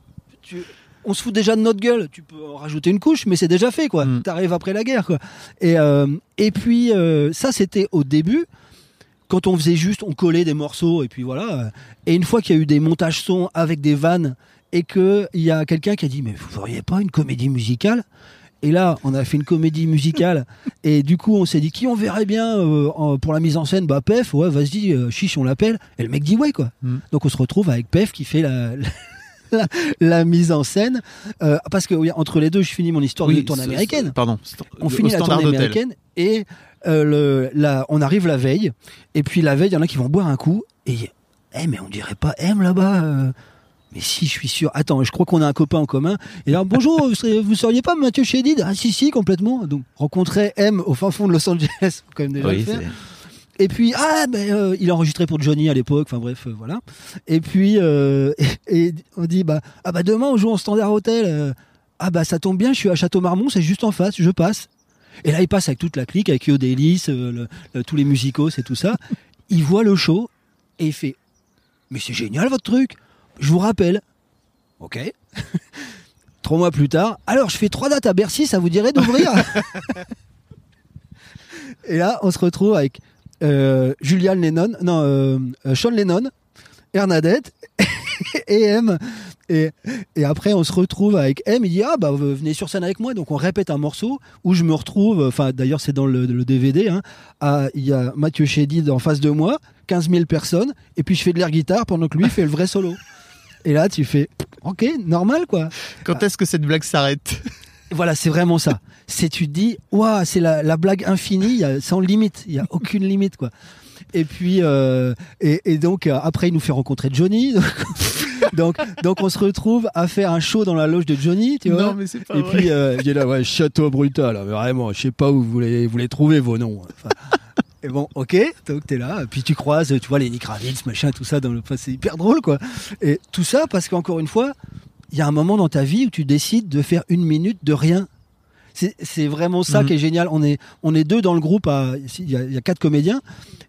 tu- on se fout déjà de notre gueule. Tu peux en rajouter une couche, mais c'est déjà fait quoi. Mm. T'arrives après la guerre quoi. Et euh, et puis euh, ça c'était au début. Quand on faisait juste, on collait des morceaux et puis voilà. Et une fois qu'il y a eu des montages sons avec des vannes et que il y a quelqu'un qui a dit mais vous feriez pas une comédie musicale? Et là on a fait une comédie musicale et du coup on s'est dit qui on verrait bien euh, pour la mise en scène? Bah Pef ouais vas-y euh, chiche on l'appelle et le mec dit ouais quoi Mm. donc on se retrouve avec Pef qui fait la, la, la mise en scène. Euh, parce que oui, entre les deux, je finis mon histoire de tournée américaine. Pardon. On finit la tournée américaine et euh, le, la, on arrive la veille. Et puis la veille, il y en a qui vont boire un coup. Et eh, mais on dirait pas M là-bas. euh. Mais si, je suis sûr. Attends, je crois qu'on a un copain en commun. Et là, bonjour, vous, seriez, vous seriez pas Mathieu Chédid? Ah si, si, complètement. Donc, rencontrer M au fin fond de Los Angeles, faut quand même déjà le Oui, faire. Et puis ah ben euh, il a enregistré pour Johnny à l'époque. Enfin bref euh, voilà. Et puis euh, et, et on dit bah ah bah demain on joue en standard hôtel. ah bah ça tombe bien, je suis à Château Marmont, c'est juste en face, je passe. Et là il passe avec toute la clique, avec Yo Delis, le- le- tous les musicos et tout ça. Il voit le show et il fait mais c'est génial votre truc. Je vous rappelle. Ok. Trois mois plus tard, alors je fais trois dates à Bercy, ça vous dirait d'ouvrir? Et là, on se retrouve avec Julian Lennon, non, euh, euh, Sean Lennon, Bernadette et M. Et, après, on se retrouve avec M. Il dit Ah, bah, venez sur scène avec moi. Donc, on répète un morceau où je me retrouve, enfin, d'ailleurs, c'est dans le, DVD. hein, Il y a Mathieu Chédid en face de moi, 15 000 personnes, et puis je fais de l'air guitare pendant que lui fait le vrai solo. Et là, tu fais Ok, normal, quoi. Quand est-ce que cette blague s'arrête? Voilà, c'est vraiment ça. C'est tu te dis, waouh, c'est la, la blague infinie, il y a, sans limite, il y a aucune limite quoi. Et puis euh, et, et donc euh, après il nous fait rencontrer Johnny. donc donc on se retrouve à faire un show dans la loge de Johnny, tu vois. Non, mais pas et vrai. puis euh, il est là, ouais, Château Brutal, mais vraiment, je sais pas où vous les vous les trouvez vos noms. Enfin, et bon, ok, donc t'es là, et puis tu croises, tu vois, Lenny Kravitz, machin, tout ça, dans le, enfin, c'est hyper drôle, quoi. Et tout ça parce qu'encore une fois, il y a un moment dans ta vie où tu décides de faire une minute de rien. C'est vraiment ça Mhm. qui est génial. On est, on est deux dans le groupe, il y, a, il y a quatre comédiens,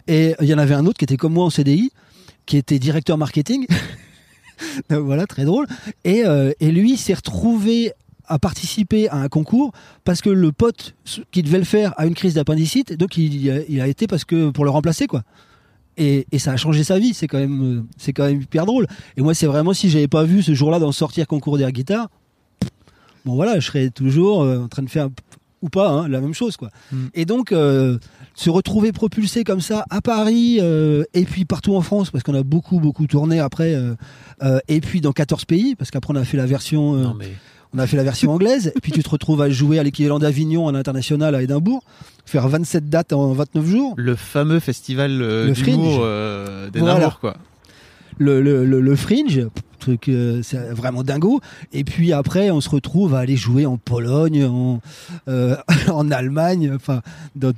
et il y en avait un autre qui était comme moi en CDI, qui était directeur marketing. Donc voilà, très drôle. Et, euh, et lui s'est retrouvé à participer à un concours parce que le pote qui devait le faire a une crise d'appendicite, donc il, il a été parce que pour le remplacer quoi. Et, et ça a changé sa vie, c'est quand même euh, c'est quand même hyper drôle. Et moi c'est vraiment si j'avais pas vu ce jour-là d'en sortir concours d'air guitare, bon voilà, je serais toujours euh, en train de faire ou pas hein, la même chose quoi. Mm. Et donc euh, se retrouver propulsé comme ça à Paris euh, et puis partout en France parce qu'on a beaucoup beaucoup tourné après et puis dans 14 pays parce qu'après on a fait la version Non, mais on a fait la version anglaise, et puis tu te retrouves à jouer à l'équivalent d'Avignon en international à Édimbourg, faire 27 dates en 29 jours. le fameux festival euh, Le d'humour Fringe. euh, Voilà. quoi. Le, le, le, le Fringe, truc, euh, c'est vraiment dingo. Et puis après, on se retrouve à aller jouer en Pologne, en, euh, en Allemagne, enfin, dans-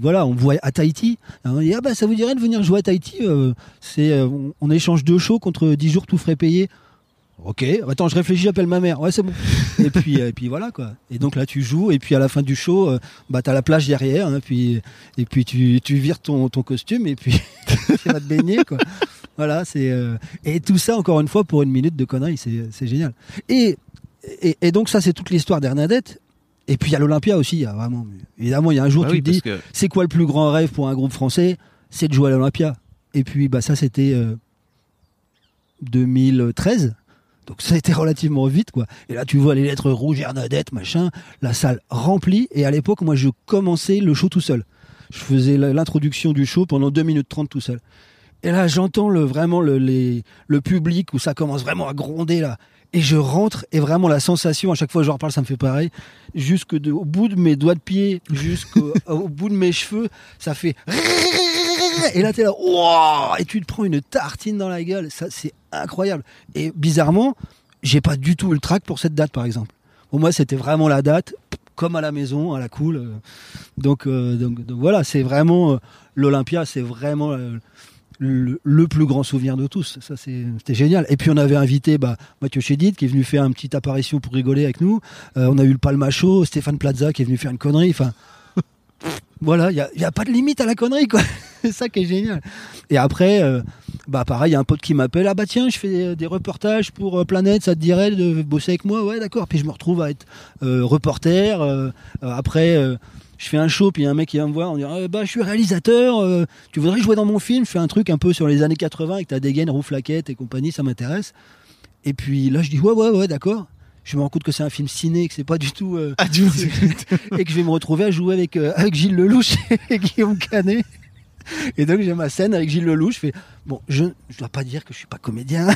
voilà, on voit à Tahiti. On dit, ah bah, ça vous dirait de venir jouer à Tahiti euh, C'est, on, on échange deux shows contre 10 jours tout frais payés. Ok, attends, je réfléchis, j'appelle ma mère. Ouais, c'est bon. et puis, euh, et puis voilà quoi. Et donc là, tu joues, et puis à la fin du show, euh, bah t'as la plage derrière, hein, puis et puis tu, tu vires ton, ton costume, et puis tu vas te baigner quoi. Voilà, c'est euh, et tout ça encore une fois pour une minute de conneries, c'est c'est génial. Et, et et donc ça c'est toute l'histoire d'Hernadette. Et puis il y a l'Olympia aussi, y a vraiment évidemment il y a un jour Bah tu oui, te dis que c'est quoi le plus grand rêve pour un groupe français? C'est de jouer à l'Olympia. Et puis bah ça c'était euh, 2013. Donc ça a été relativement vite quoi. Et là tu vois les lettres rouges Hernadette machin, la salle remplie et à l'époque moi je commençais le show tout seul. Je faisais l'introduction du show pendant 2 minutes 30 tout seul. Et là j'entends le vraiment le les, le public où ça commence vraiment à gronder là et je rentre et vraiment la sensation à chaque fois que je reparle ça me fait pareil jusque de- au bout de mes doigts de pied jusqu'au au bout de mes cheveux ça fait et là t'es là Wouah et tu te prends une tartine dans la gueule ça c'est incroyable et bizarrement j'ai pas du tout eu le trac pour cette date par exemple pour moi c'était vraiment la date comme à la maison à la cool euh. donc, euh, donc, donc voilà c'est vraiment euh, l'Olympia c'est vraiment le, plus grand souvenir de tous. Ça, c'était génial. Et puis, on avait invité bah, Mathieu Chédid, qui est venu faire une petite apparition pour rigoler avec nous. On a eu le Palmacho, Stéphane Plaza, qui est venu faire une connerie. Voilà, il n'y a, pas de limite à la connerie, quoi. c'est ça qui est génial. Et après, euh, bah, pareil, il y a un pote qui m'appelle. Ah, bah, tiens, je fais des reportages pour euh, Planète, ça te dirait de bosser avec moi? Ouais, d'accord. Puis, je me retrouve à être euh, reporter. après, je fais un show, puis y a un mec qui vient me voir, on dit Ah, bah, je suis réalisateur, tu voudrais jouer dans mon film? Je fais un truc un peu sur les années 80 avec ta dégaine, rouflaquette et compagnie, ça m'intéresse. Et puis là, je dis Ouais, ouais, ouais, d'accord. Je me rends compte que c'est un film ciné, que c'est pas du tout. euh, Ah, du et que je vais me retrouver à jouer avec, euh, avec Gilles Lelouch et Guillaume Canet. Et donc j'ai ma scène avec Gilles Lelouch. Je fais bon, je ne dois pas dire que je suis pas comédien.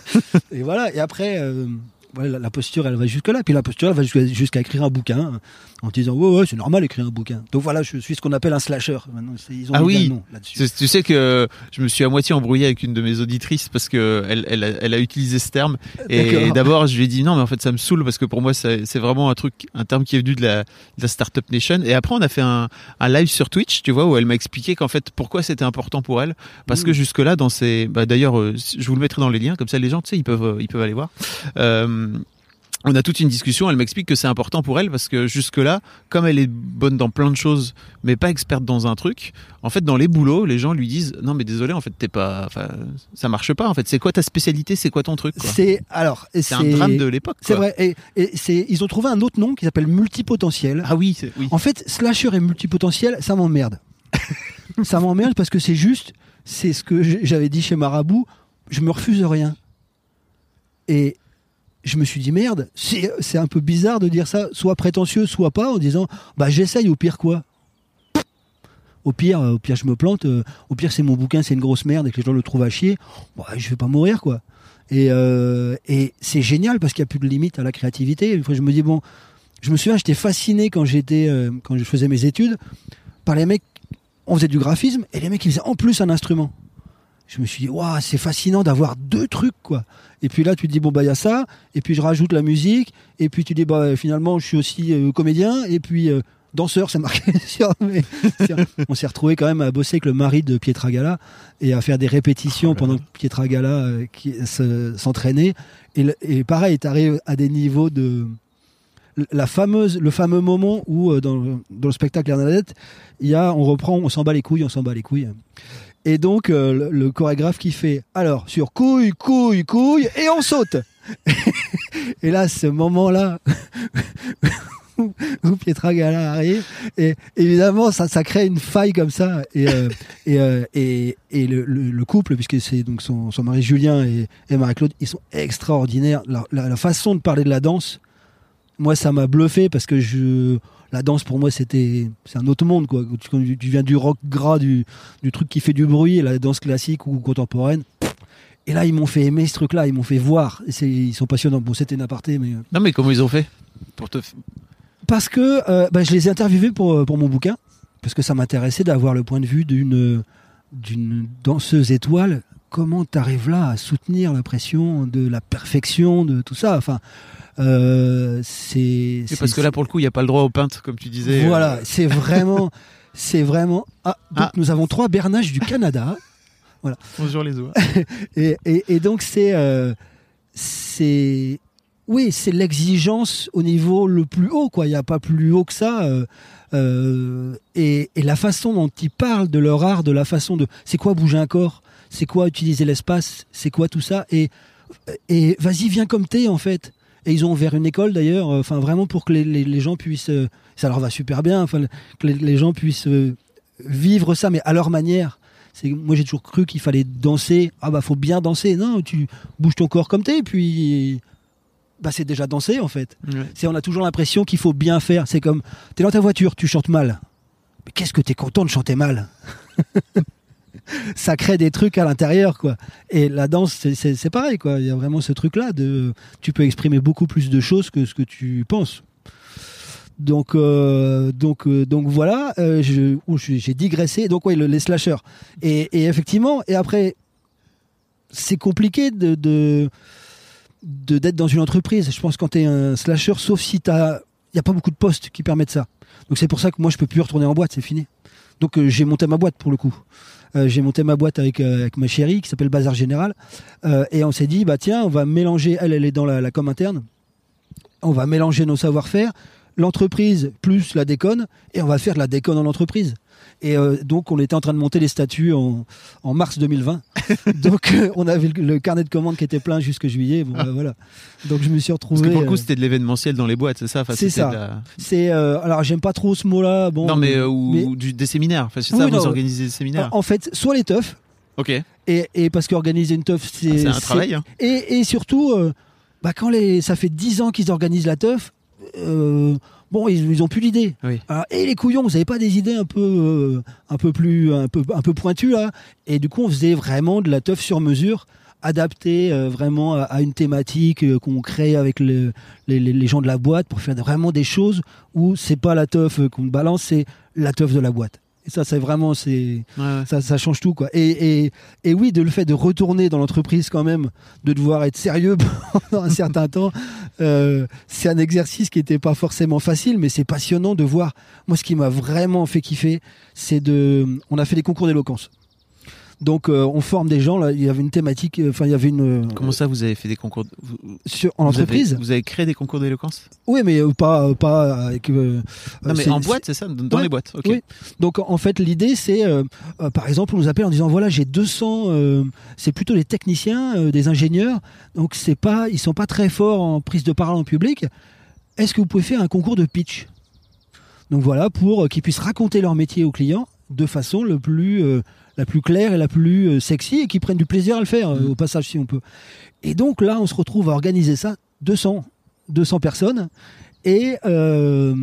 et voilà. Et après, euh, voilà, la, la posture, elle va jusque là. Puis la posture, elle va jusqu'à jusqu'à écrire un bouquin en disant ouais, ouais, c'est normal d'écrire un bouquin. Donc voilà, je suis ce qu'on appelle un slasher. Maintenant, c'est- ils ont Ah oui. là-dessus. Tu sais que je me suis à moitié embrouillé avec une de mes auditrices parce que elle, elle, a, elle a utilisé ce terme. Et D'accord. d'abord, je lui ai dit non, mais en fait, ça me saoule parce que pour moi, c'est c'est vraiment un truc, un terme qui est venu de la, de la Startup Nation. Et après, on a fait un, un live sur Twitch, tu vois, où elle m'a expliqué qu'en fait, pourquoi c'était important pour elle. Parce que Mm. jusque-là, dans ces, bah, d'ailleurs, euh, je vous le mettrai dans les liens, comme ça, les gens, tu sais, ils peuvent, euh, ils peuvent aller voir. Euh, on a toute une discussion. Elle m'explique que c'est important pour elle parce que jusque-là, comme elle est bonne dans plein de choses, mais pas experte dans un truc, en fait, dans les boulots, les gens lui disent non, mais désolé, en fait, t'es pas, enfin, ça marche pas. En fait, c'est quoi ta spécialité? C'est quoi ton truc C'est alors, C'est un drame de l'époque. C'est vrai. Et, et c'est, ils ont trouvé un autre nom qui s'appelle multipotentiel. Ah oui, oui. En fait, slasher et multipotentiel, ça m'emmerde. ça m'emmerde parce que c'est juste, c'est ce que j'avais dit chez Marabout, je me refuse rien. Et je me suis dit merde, c'est un peu bizarre de dire ça, soit prétentieux, soit pas, en disant bah j'essaye, au pire quoi. Au pire, euh, au pire je me plante, euh, au pire c'est mon bouquin, c'est une grosse merde et que les gens le trouvent à chier, bah, je vais pas mourir quoi. Et, euh, c'est génial parce qu'il n'y a plus de limite à la créativité. Je me dis bon, je me souviens, j'étais fasciné quand quand je faisais mes études, par les mecs. On faisait du graphisme et les mecs ils faisaient en plus un instrument. Je me suis dit waouh, c'est fascinant d'avoir deux trucs quoi. Et puis là tu te dis bon bah il y a ça. Et puis je rajoute la musique. Et puis tu dis bah finalement je suis aussi euh, comédien. Et puis euh, danseur c'est marqué sur mes- sur- On s'est retrouvé quand même à bosser avec le mari de Pietragala et à faire des répétitions Oh pendant que Pietragala euh, qui se- s'entraînait. Et, pareil tu arrives à des niveaux de la fameuse, le fameux moment où euh, dans, le- dans le spectacle Bernadette, il y a, on reprend, on s'en bat les couilles, on s'en bat les couilles. Et donc euh, le, chorégraphe qui fait, alors sur couille, couille, couille, et on saute. et là, ce moment-là. où- Pietra Gala arrive et évidemment ça, ça crée une faille comme ça et euh, et, euh, et, et le, le- le couple puisque c'est donc son, mari Julien et, et Marie-Claude ils sont extraordinaires la- la façon de parler de la danse moi ça m'a bluffé parce que je la danse pour moi c'était c'est un autre monde quoi. Tu, quand tu viens du rock gras du, du truc qui fait du bruit la danse classique ou contemporaine et là ils m'ont fait aimer ce truc là ils m'ont fait voir. Et c'est- ils sont passionnants. Bon c'était une aparté mais euh, Non, mais comment ils ont fait pour te. parce que euh, bah, je les ai interviewés pour, euh, pour mon bouquin parce que ça m'intéressait d'avoir le point de vue d'une d'une danseuse étoile. Comment t'arrives là à soutenir la pression de la perfection de tout ça? Enfin euh, c'est parce que là, pour le coup, il n'y a pas le droit aux peintes, comme tu disais. voilà, euh, c'est vraiment, c'est vraiment. Ah, donc Ah. nous avons trois bernages du Canada, Bonjour les oies. et, et, et donc c'est, euh, c'est, oui, c'est l'exigence au niveau le plus haut, quoi. Il n'y a pas plus haut que ça. euh, euh, et, et la façon dont ils parlent de leur art, de la façon de, c'est quoi bouger un corps, c'est quoi utiliser l'espace, c'est quoi tout ça, et et vas-y, viens comme t'es en fait. Et ils ont ouvert une école d'ailleurs, euh, enfin vraiment pour que les, les- les gens puissent, euh, ça leur va super bien, enfin que les, les gens puissent euh, vivre ça, mais à leur manière. C'est moi j'ai toujours cru qu'il fallait danser. Ah bah faut bien danser. Non, tu bouges ton corps comme t'es, et puis bah c'est déjà danser en fait. Ouais. C'est on a toujours l'impression qu'il faut bien faire. C'est comme t'es dans ta voiture, tu chantes mal. Mais qu'est-ce que t'es content de chanter mal? Ça crée des trucs à l'intérieur, quoi. Et la danse, c'est- pareil, quoi. Il y a vraiment ce truc-là de, tu peux exprimer beaucoup plus de choses que ce que tu penses. Donc, euh, donc, euh, donc voilà. euh, j'ai digressé. Donc oui, le- les slashers. Et, effectivement, et après, c'est compliqué de de d'être dans une entreprise. Je pense quand tu es un slasher, sauf si il y a pas beaucoup de postes qui permettent ça. Donc c'est pour ça que moi je peux plus retourner en boîte, c'est fini. Donc j'ai monté ma boîte pour le coup. Euh, j'ai monté ma boîte avec, euh, avec ma chérie qui s'appelle Bazar Général. Euh, et on s'est dit bah tiens on va mélanger elle elle est dans la, la com interne. On va mélanger nos savoir-faire l'entreprise plus la déconne et on va faire de la déconne en entreprise et euh, donc on était en train de monter les statuts en, en mars 2020 donc euh, on avait le, le carnet de commandes qui était plein jusque juillet bon bah, voilà donc je me suis Parce retrouvé que pour le coup, euh, c'était de l'événementiel dans les boîtes, c'est ça Enfin, C'est ça. la- c'est alors j'aime pas trop ce mot-là bon non, mais, ou, mais- ou du, des séminaires. Enfin, c'est Oui, ça, non, vous organisez des séminaires. en fait soit les teufs Ok. Ah, et, et parce qu'organiser une teuf c'est c'est un travail. hein. Et, et surtout, bah quand les, ça fait 10 ans qu'ils organisent la teuf, euh, Bon, ils, ils ont plus d'idées. Oui. Alors, et les couillons, vous avez pas des idées un peu, euh, un peu plus, un peu, un peu pointues là? Et du coup, on faisait vraiment de la teuf sur mesure, adaptée euh, vraiment à, à une thématique euh, qu'on crée avec le- les, les- les gens de la boîte pour faire vraiment des choses où c'est pas la teuf euh, qu'on balance, c'est la teuf de la boîte. Et ça, c'est vraiment, c'est, Ouais, ça, ça change tout quoi. Et, et, et oui, de le fait de retourner dans l'entreprise quand même, de devoir être sérieux pendant un certain temps, euh, c'est un exercice qui n'était pas forcément facile, mais c'est passionnant de voir. Moi, ce qui m'a vraiment fait kiffer, c'est de, on a fait des concours d'éloquence. Donc, euh, on forme des gens. Là, il y avait une thématique. euh, Enfin, il y avait une euh, Comment ça, vous avez fait des concours de- vous- sur, en vous avez- entreprise. Vous avez créé des concours d'éloquence? Oui, mais pas, pas avec. Non, mais en boîte, c'est ça? Dans Ouais. les boîtes, ok. Oui. Donc en fait l'idée c'est par exemple on nous appelle en disant voilà j'ai 200 euh, c'est plutôt les techniciens des ingénieurs donc c'est pas ils sont pas très forts en prise de parole en public est-ce que vous pouvez faire un concours de pitch? Donc voilà pour qu'ils puissent raconter leur métier aux clients de façon le plus euh, la plus claire et la plus euh, sexy et qu'ils prennent du plaisir à le faire euh, Mhm. au passage si on peut et donc là on se retrouve à organiser ça 200 200 personnes et euh,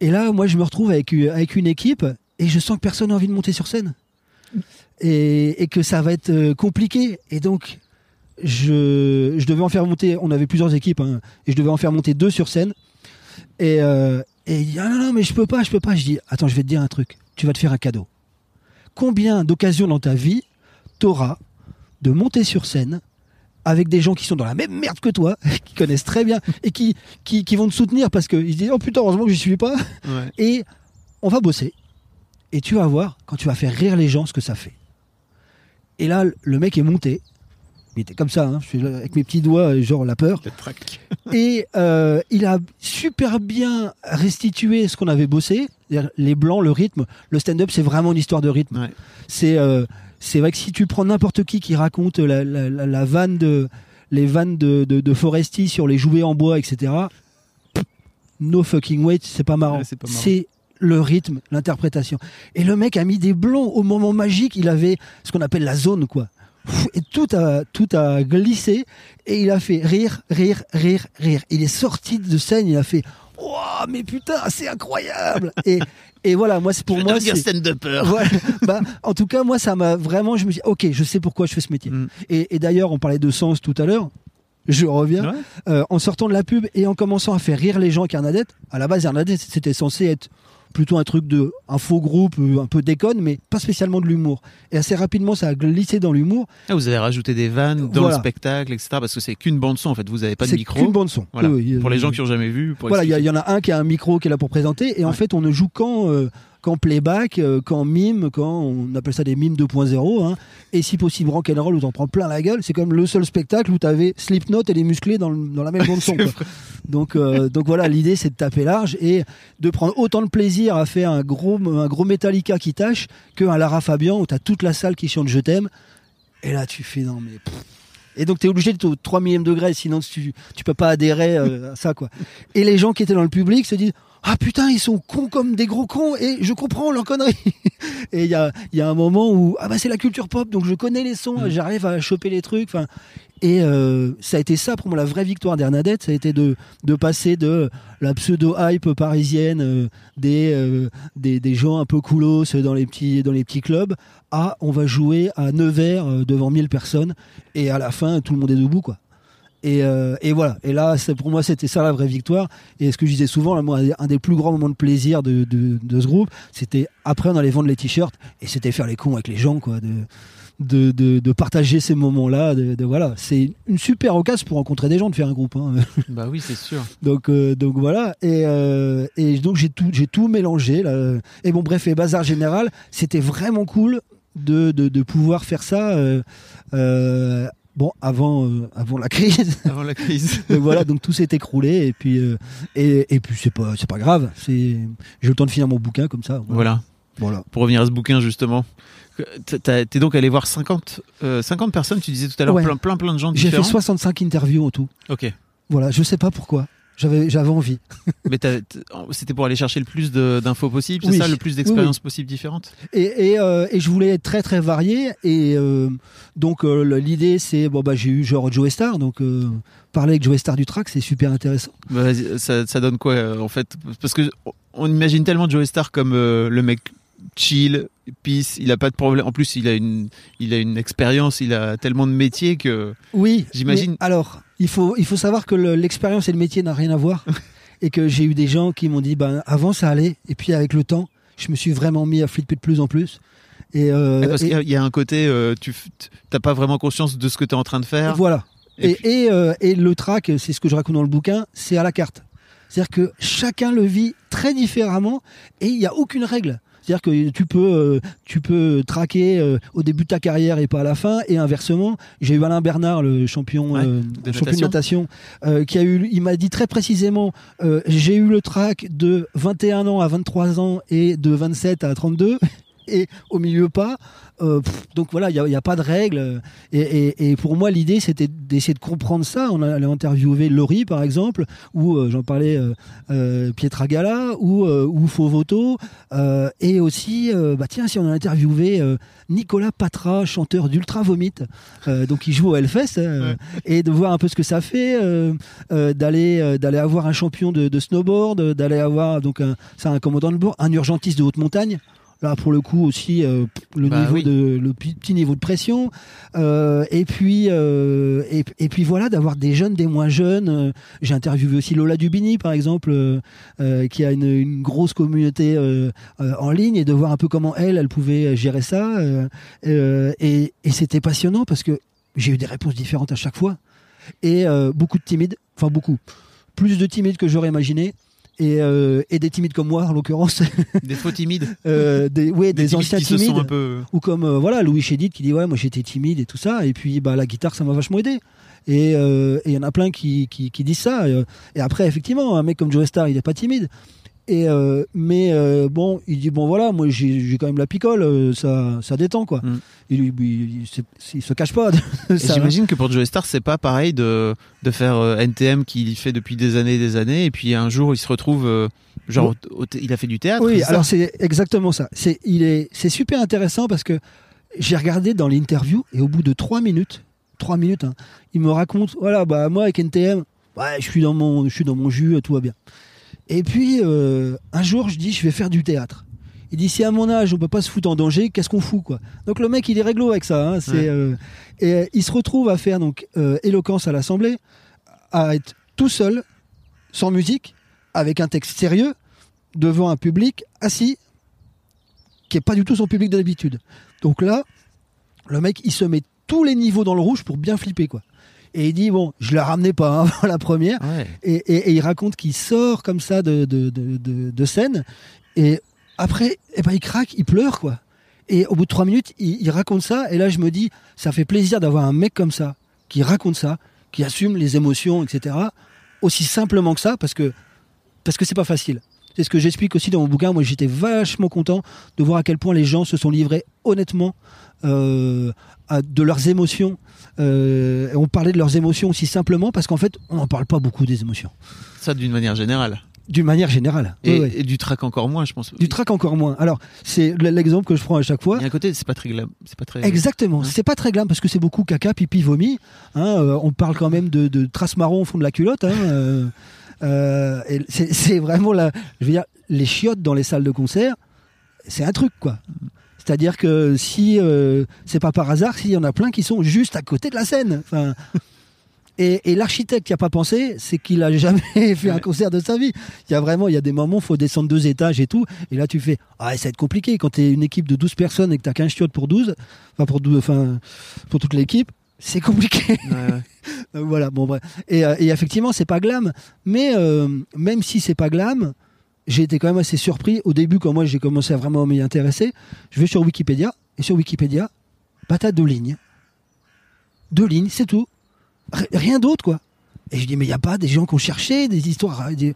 et là, moi, je me retrouve avec, une- avec une équipe et je sens que personne n'a envie de monter sur scène. Et, et que ça va être compliqué. Et donc, je, je devais en faire monter, on avait plusieurs équipes, hein, et je devais en faire monter deux sur scène. Et, euh, et il dit, ah non, non, mais je peux pas, je peux pas. Je dis, attends, je vais te dire un truc. Tu vas te faire un cadeau. Combien d'occasions dans ta vie t'auras de monter sur scène avec des gens qui sont dans la même merde que toi, qui connaissent très bien et qui, qui, qui vont te soutenir parce qu'ils se disent, oh putain, heureusement que je suis pas Ouais. et on va bosser. Et tu vas voir, quand tu vas faire rire les gens, ce que ça fait. Et là, le mec est monté. Il était comme ça, hein, je suis là avec mes petits doigts, genre la peur. Et euh, il a super bien restitué ce qu'on avait bossé. Les blancs, le rythme. Le stand-up, c'est vraiment une histoire de rythme. Ouais. C'est euh, c'est vrai que si tu prends n'importe qui qui raconte la, la, la- la vanne de les vannes de, de, de Foresti sur les jouets en bois, etc. No fucking wait, c'est pas marrant. Ouais, c'est le rythme, l'interprétation. Et le mec a mis des blonds au moment magique. Il avait ce qu'on appelle la zone, quoi. Et tout a, tout a glissé et il a fait rire, rire, rire, rire. Il est sorti de scène, il a fait Waouh, mais putain, c'est incroyable! et, et voilà, moi, c'est pour Je moi. devenir c'est- stand-upper. Ouais, bah, en tout cas, moi, ça m'a vraiment. Je me suis dit, ok, je sais pourquoi je fais ce métier. Mm. Et, et d'ailleurs, on parlait de sens tout à l'heure. Je reviens. Ouais. Euh, en sortant de la pub et en commençant à faire rire les gens avec Arnadette. À la base, Arnadette, c'était censé être plutôt un truc de un faux groupe, euh, un peu déconne, mais pas spécialement de l'humour. Et assez rapidement, ça a glissé dans l'humour. Ah, vous avez rajouté des vannes dans Voilà. le spectacle, etc. Parce que c'est qu'une bande son en fait. Vous n'avez pas de C'est micro. qu'une bande son. Voilà. Oui, oui, Pour les gens qui ont jamais vu. pour Voilà, il y, en a un qui a un micro qui est là pour présenter, et en fait, on ne joue qu'en euh, qu'en playback, euh, qu'en mime, quand on appelle ça des mimes 2.0, hein, et si possible rock'n'roll où t'en prends plein la gueule. C'est comme le seul spectacle où t'avais Slipknot et les musclés dans, le- dans la même bande son. quoi. Donc, euh, donc voilà, l'idée c'est de taper large et de prendre autant de plaisir à faire un gros, un gros Metallica qui tâche qu'un Lara Fabian où t'as toute la salle qui chante Je t'aime. Et là, tu fais non, mais. pff. Et donc, tu es obligé de au 3 millième degré, sinon tu, tu peux pas adhérer euh, à ça, quoi. Et les gens qui étaient dans le public se disent Ah putain, ils sont cons comme des gros cons, et je comprends leur connerie. et il y a, il y a un moment où Ah bah, c'est la culture pop, donc je connais les sons, Mm. j'arrive à choper les trucs. Enfin. Et euh, ça a été ça pour moi la vraie victoire d'Hernadette, ça a été de, de passer de la pseudo-hype parisienne euh, des, euh, des, des gens un peu coolos dans les petits, dans les petits clubs à on va jouer à Nevers euh, devant 1000 personnes et à la fin tout le monde est debout quoi. Et, euh, et voilà. Et là, c'est- pour moi, c'était ça la vraie victoire. Et ce que je disais souvent, là, moi, un des plus grands moments de plaisir de, de, de ce groupe, c'était après on allait vendre les t-shirts et c'était faire les cons avec les gens, quoi. De, de, de, de partager ces moments-là. De, de- voilà, c'est une super occasion pour rencontrer des gens de faire un groupe. Hein. Bah oui, c'est sûr. Donc, euh, donc voilà. Et, euh, et donc j'ai tout, j'ai tout mélangé. Là. Et bon, bref, et bazar général, c'était vraiment cool de, de, de pouvoir faire ça. euh, euh, bon, avant, euh, avant la crise. Avant la crise. donc voilà, donc tout s'est écroulé. Et puis, euh, et, et puis c'est pas, c'est pas grave. C'est, j'ai le temps de finir mon bouquin comme ça. Voilà. Voilà. Pour revenir à ce bouquin justement. T'es donc allé voir 50, euh, 50 personnes, tu disais tout à l'heure, Ouais. plein, plein, plein de gens J'ai fait différents. 65 interviews en tout. Ok. Voilà, je sais pas pourquoi. J'avais, j'avais envie. Mais c'était pour aller chercher le plus d'infos possibles, c'est Oui. ça, le plus d'expériences possibles différentes? Et, et, euh, et je voulais être très très varié. Et euh, donc euh, l'idée c'est bon bah j'ai eu genre Joe Star, donc parler avec Joe Star du track c'est super intéressant. Bah, ça, ça donne quoi en fait? Parce que on imagine tellement Joey Star comme le mec chill, peace, il a pas de problème. En plus, il a une, il a une expérience, il a tellement de métiers que. Oui, J'imagine- Alors il faut il faut savoir que le- l'expérience et le métier n'a rien à voir. et que j'ai eu des gens qui m'ont dit ben avant ça allait et puis avec le temps je me suis vraiment mis à flipper de plus en plus. Et, euh, Ouais, parce qu'il y a- il y a un côté, euh, tu t'as pas vraiment conscience de ce que tu es en train de faire. Voilà. Et Et, puis- et, euh, et le track, c'est ce que je raconte dans le bouquin, c'est à la carte. C'est-à-dire que chacun le vit très différemment et il n'y a aucune règle. C'est-à-dire que tu peux, euh, tu peux traquer euh, au début de ta carrière et pas à la fin. Et inversement, j'ai eu Alain Bernard, le champion, Ouais, euh, de champion de natation. natation, euh, qui a eu, il m'a dit très précisément, euh, j'ai eu le track de 21 ans à 23 ans et de 27 à 32 et au milieu pas. Euh, pff, donc voilà, il n'y a, pas de règle. Et, et- et pour moi, l'idée, c'était d'essayer de comprendre ça. On allait interviewer Laurie, par exemple, ou euh, j'en parlais, euh, Pietra Gala, ou, ou Fovoto. Et aussi, bah tiens, si on a interviewé Nicolas Patra, chanteur d'Ultra Vomit, donc il joue au Hellfest, euh, et de voir un peu ce que ça fait, d'aller d'aller avoir un champion de, de snowboard, d'aller avoir donc un, un commandant de bord, un urgentiste de haute montagne. Là, pour le coup aussi, euh, le Bah niveau oui. de le petit niveau de pression, euh, et puis euh, et, et puis voilà d'avoir des jeunes, des moins jeunes. J'ai interviewé aussi Lola Dubini, par exemple, qui a une, une grosse communauté en ligne, et de voir un peu comment elle, elle pouvait gérer ça. et et c'était passionnant parce que j'ai eu des réponses différentes à chaque fois, et beaucoup de timides, enfin beaucoup, plus de timides que j'aurais imaginé. Et, euh, et des timides comme moi en l'occurrence. Des faux timides. euh, des ouais des, timides anciens qui se timides. sont un peu. ou comme euh, voilà Louis Chédid qui dit ouais moi j'étais timide et tout ça. Et puis bah la guitare ça m'a vachement aidé. Et euh, et il y en a plein qui, qui, qui disent ça. Et, euh, et après effectivement un mec comme Joe Star il est pas timide et euh, mais euh, bon il dit bon voilà moi j'ai quand même la picole euh, ça ça détend quoi Mm. il, il, il, se- il se cache pas. J'imagine que pour Joey Star, c'est pas pareil de, de faire NTM qu'il fait depuis des années et des années, et puis un jour il se retrouve. genre, au- au- il a fait du théâtre. Oui, alors c'est exactement ça. C'est il est c'est super intéressant parce que j'ai regardé dans l'interview et au bout de trois minutes, trois minutes, hein, il me raconte voilà bah moi avec NTM, ouais, je suis dans mon je suis dans mon jus, tout va bien. Et puis euh, un jour je dis je vais faire du théâtre. Il dit si à mon âge on peut pas se foutre en danger, qu'est-ce qu'on fout quoi? Donc le mec il est réglo avec ça. hein, c'est Ouais. euh, et euh, il se retrouve à faire donc éloquence à l'Assemblée, à être tout seul, sans musique, avec un texte sérieux, devant un public assis, qui est pas du tout son public d'habitude. Donc là, le mec il se met tous les niveaux dans le rouge pour bien flipper quoi. Et il dit bon, je la ramenais pas hein, avant la première. Ouais. Et, et- et il raconte qu'il sort comme ça de, de, de, de- de scène. Et après, eh ben, il craque, il pleure, quoi. Et au bout de trois minutes, il, il raconte ça. Et là, je me dis, ça fait plaisir d'avoir un mec comme ça, qui raconte ça, qui assume les émotions, etc. Aussi simplement que ça, parce que parce que c'est pas facile. C'est ce que j'explique aussi dans mon bouquin. Moi, j'étais vachement content de voir à quel point les gens se sont livrés honnêtement euh, à- de leurs émotions. Euh, on parlait de leurs émotions aussi simplement parce qu'en fait, on n'en parle pas beaucoup des émotions. Ça d'une manière générale. D'une manière générale. Et, Ouais, ouais. et du track encore moins, je pense. Du track encore moins. Alors, c'est l'exemple que je prends à chaque fois. Il y a un côté, c'est pas très glam. C'est pas très. Exactement. C'est pas très glam parce que c'est beaucoup caca, pipi, vomi. Hein, euh, on parle quand même de, de traces marron au fond de la culotte. Hein, euh, euh, c'est vraiment la. Je veux dire, les chiottes dans les salles de concert, c'est un truc quoi. C'est-à-dire que si c'est pas par hasard, s'il y en a plein qui sont juste à côté de la scène. Enfin. Et, et l'architecte qui a pas pensé, c'est qu'il a jamais fait un concert de sa vie. Il y a vraiment, il y a des moments, faut descendre deux étages et tout. Et là, tu fais, ah, ça va être compliqué quand t'es une équipe de 12 personnes et que t'as 15 chiottes pour 12, enfin pour 12, enfin pour toute l'équipe, c'est compliqué. Ouais, ouais. Donc voilà, bon bref. Et, euh, et effectivement, c'est pas glam, mais euh, même si c'est pas glam, j'ai été quand même assez surpris au début quand moi j'ai commencé à vraiment m'y intéresser. Je vais sur Wikipédia et sur Wikipédia, bah t'as deux lignes, deux lignes, c'est tout, rien d'autre quoi. Et je dis mais il y a pas des gens qui ont cherché des histoires. hein, des-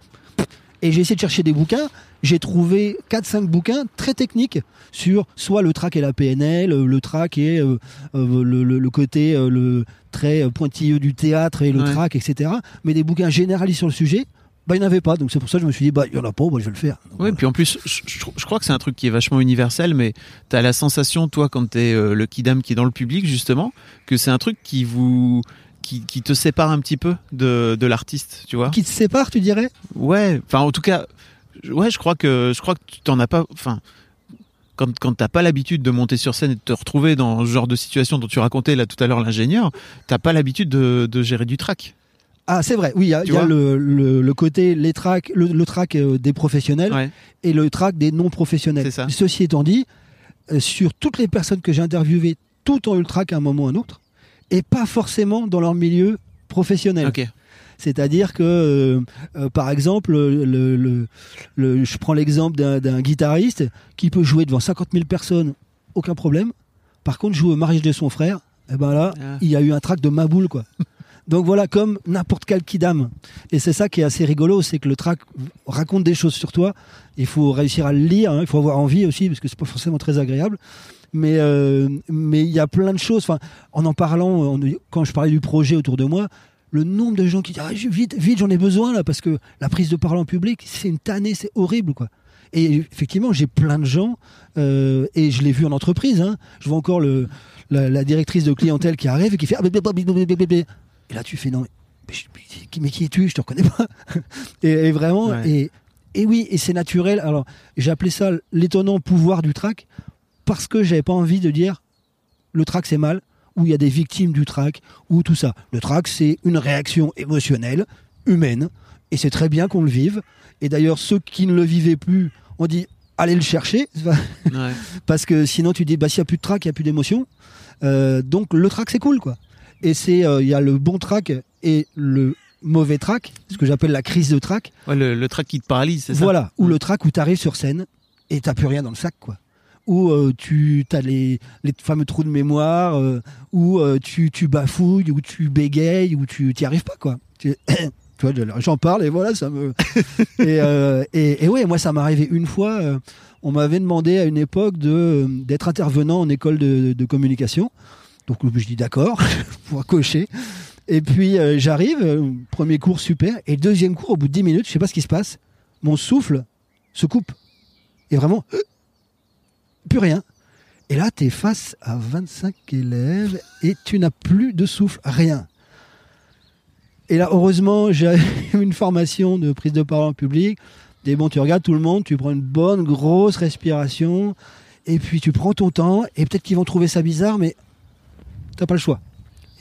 Et j'ai essayé de chercher des bouquins. J'ai trouvé 4-5 bouquins très techniques sur soit le track et la PNL, euh, le track et euh, euh, le, le- le côté euh, le très pointilleux du théâtre et le Ouais. track, etc. Mais des bouquins généralistes sur le sujet, bah, il n'y en avait pas. Donc c'est pour ça que je me suis dit, bah, il n'y en a pas, bah, je vais le faire. Donc, Oui, voilà. puis en plus, je, je- je crois que c'est un truc qui est vachement universel, mais t'as la sensation, toi, quand t'es euh, le kidam qui est dans le public, justement, que c'est un truc qui vous, qui, qui te sépare un petit peu de, de l'artiste, tu vois. Qui te sépare, tu dirais Ouais, enfin, en tout cas, je- ouais, je crois que, je crois que tu t'en as pas, enfin, quand, quand t'as pas l'habitude de monter sur scène et de te retrouver dans ce genre de situation dont tu racontais là tout à l'heure l'ingénieur, t'as pas l'habitude de, de gérer du track. Ah, c'est vrai. Oui, il y a, y le, le, le côté, les tracks, le, le track euh, des professionnels Ouais. et le track des non professionnels. C'est ça. Ceci étant dit, euh, sur toutes les personnes que j'ai interviewées, tout ont eu le track à un moment ou à un autre, et pas forcément dans leur milieu professionnel. C'est-à-dire que, euh, euh, par exemple, le, le- le- le- je prends l'exemple d'un guitariste qui peut jouer devant 50 000 personnes, aucun problème. Par contre, jouer au mariage de son frère, eh ben là, Ah. il y a eu un track de Maboule, quoi. Donc voilà, comme n'importe quel kidam. Et c'est ça qui est assez rigolo, c'est que le track raconte des choses sur toi. Il faut réussir à le lire, hein, il faut avoir envie aussi, parce que c'est pas forcément très agréable. Mais euh, mais il y a plein de choses. Enfin, en en parlant, en- quand je parlais du projet autour de moi, le nombre de gens qui disent ah, vite, vite, j'en ai besoin là, parce que la prise de parole en public, c'est une tannée, c'est horrible, quoi. Et effectivement, j'ai plein de gens, euh, et je l'ai vu en entreprise. Hein, je vois encore le, la, la directrice de clientèle qui arrive et qui fait ah. Et là, tu fais non, mais, mais- mais qui es-tu? Je te reconnais pas. et, et vraiment, Ouais. et, et oui, et c'est naturel. Alors, j'ai appelé ça l'étonnant pouvoir du track parce que j'avais pas envie de dire le track c'est mal ou il y a des victimes du track ou tout ça. Le track c'est une réaction émotionnelle, humaine, et c'est très bien qu'on le vive. Et d'ailleurs, ceux qui ne le vivaient plus, on dit allez le chercher, Ouais. parce que sinon tu dis bah s'il n'y a plus de track, il n'y a plus d'émotion. Euh, donc le track c'est cool quoi. Et c'est euh, il y a le bon track et le mauvais track, ce que j'appelle la crise de track. Ouais, le, le track qui te paralyse, c'est ça? Voilà, ou le track où tu arrives sur scène et t'as plus rien dans le sac, quoi. Où euh, tu as les, les fameux trous de mémoire, euh, où euh, tu, tu bafouilles, où tu bégayes, où tu n'y arrives pas, quoi. Tu, tu vois, j'en parle et voilà, ça me. et, euh, et, et ouais, moi, ça m'est arrivé une fois. on m'avait demandé à une époque de d'être intervenant en école de, de communication. Donc je dis d'accord, pour cocher. Et puis j'arrive, premier cours super, et deuxième cours, au bout de 10 minutes, je sais pas ce qui se passe, mon souffle se coupe. Et vraiment, plus rien. Et là, tu es face à 25 élèves et tu n'as plus de souffle, rien. Et là, heureusement, j'ai eu une formation de prise de parole en public. Et bon, tu regardes tout le monde, tu prends une bonne grosse respiration, et puis tu prends ton temps, et peut-être qu'ils vont trouver ça bizarre, mais t'as pas le choix.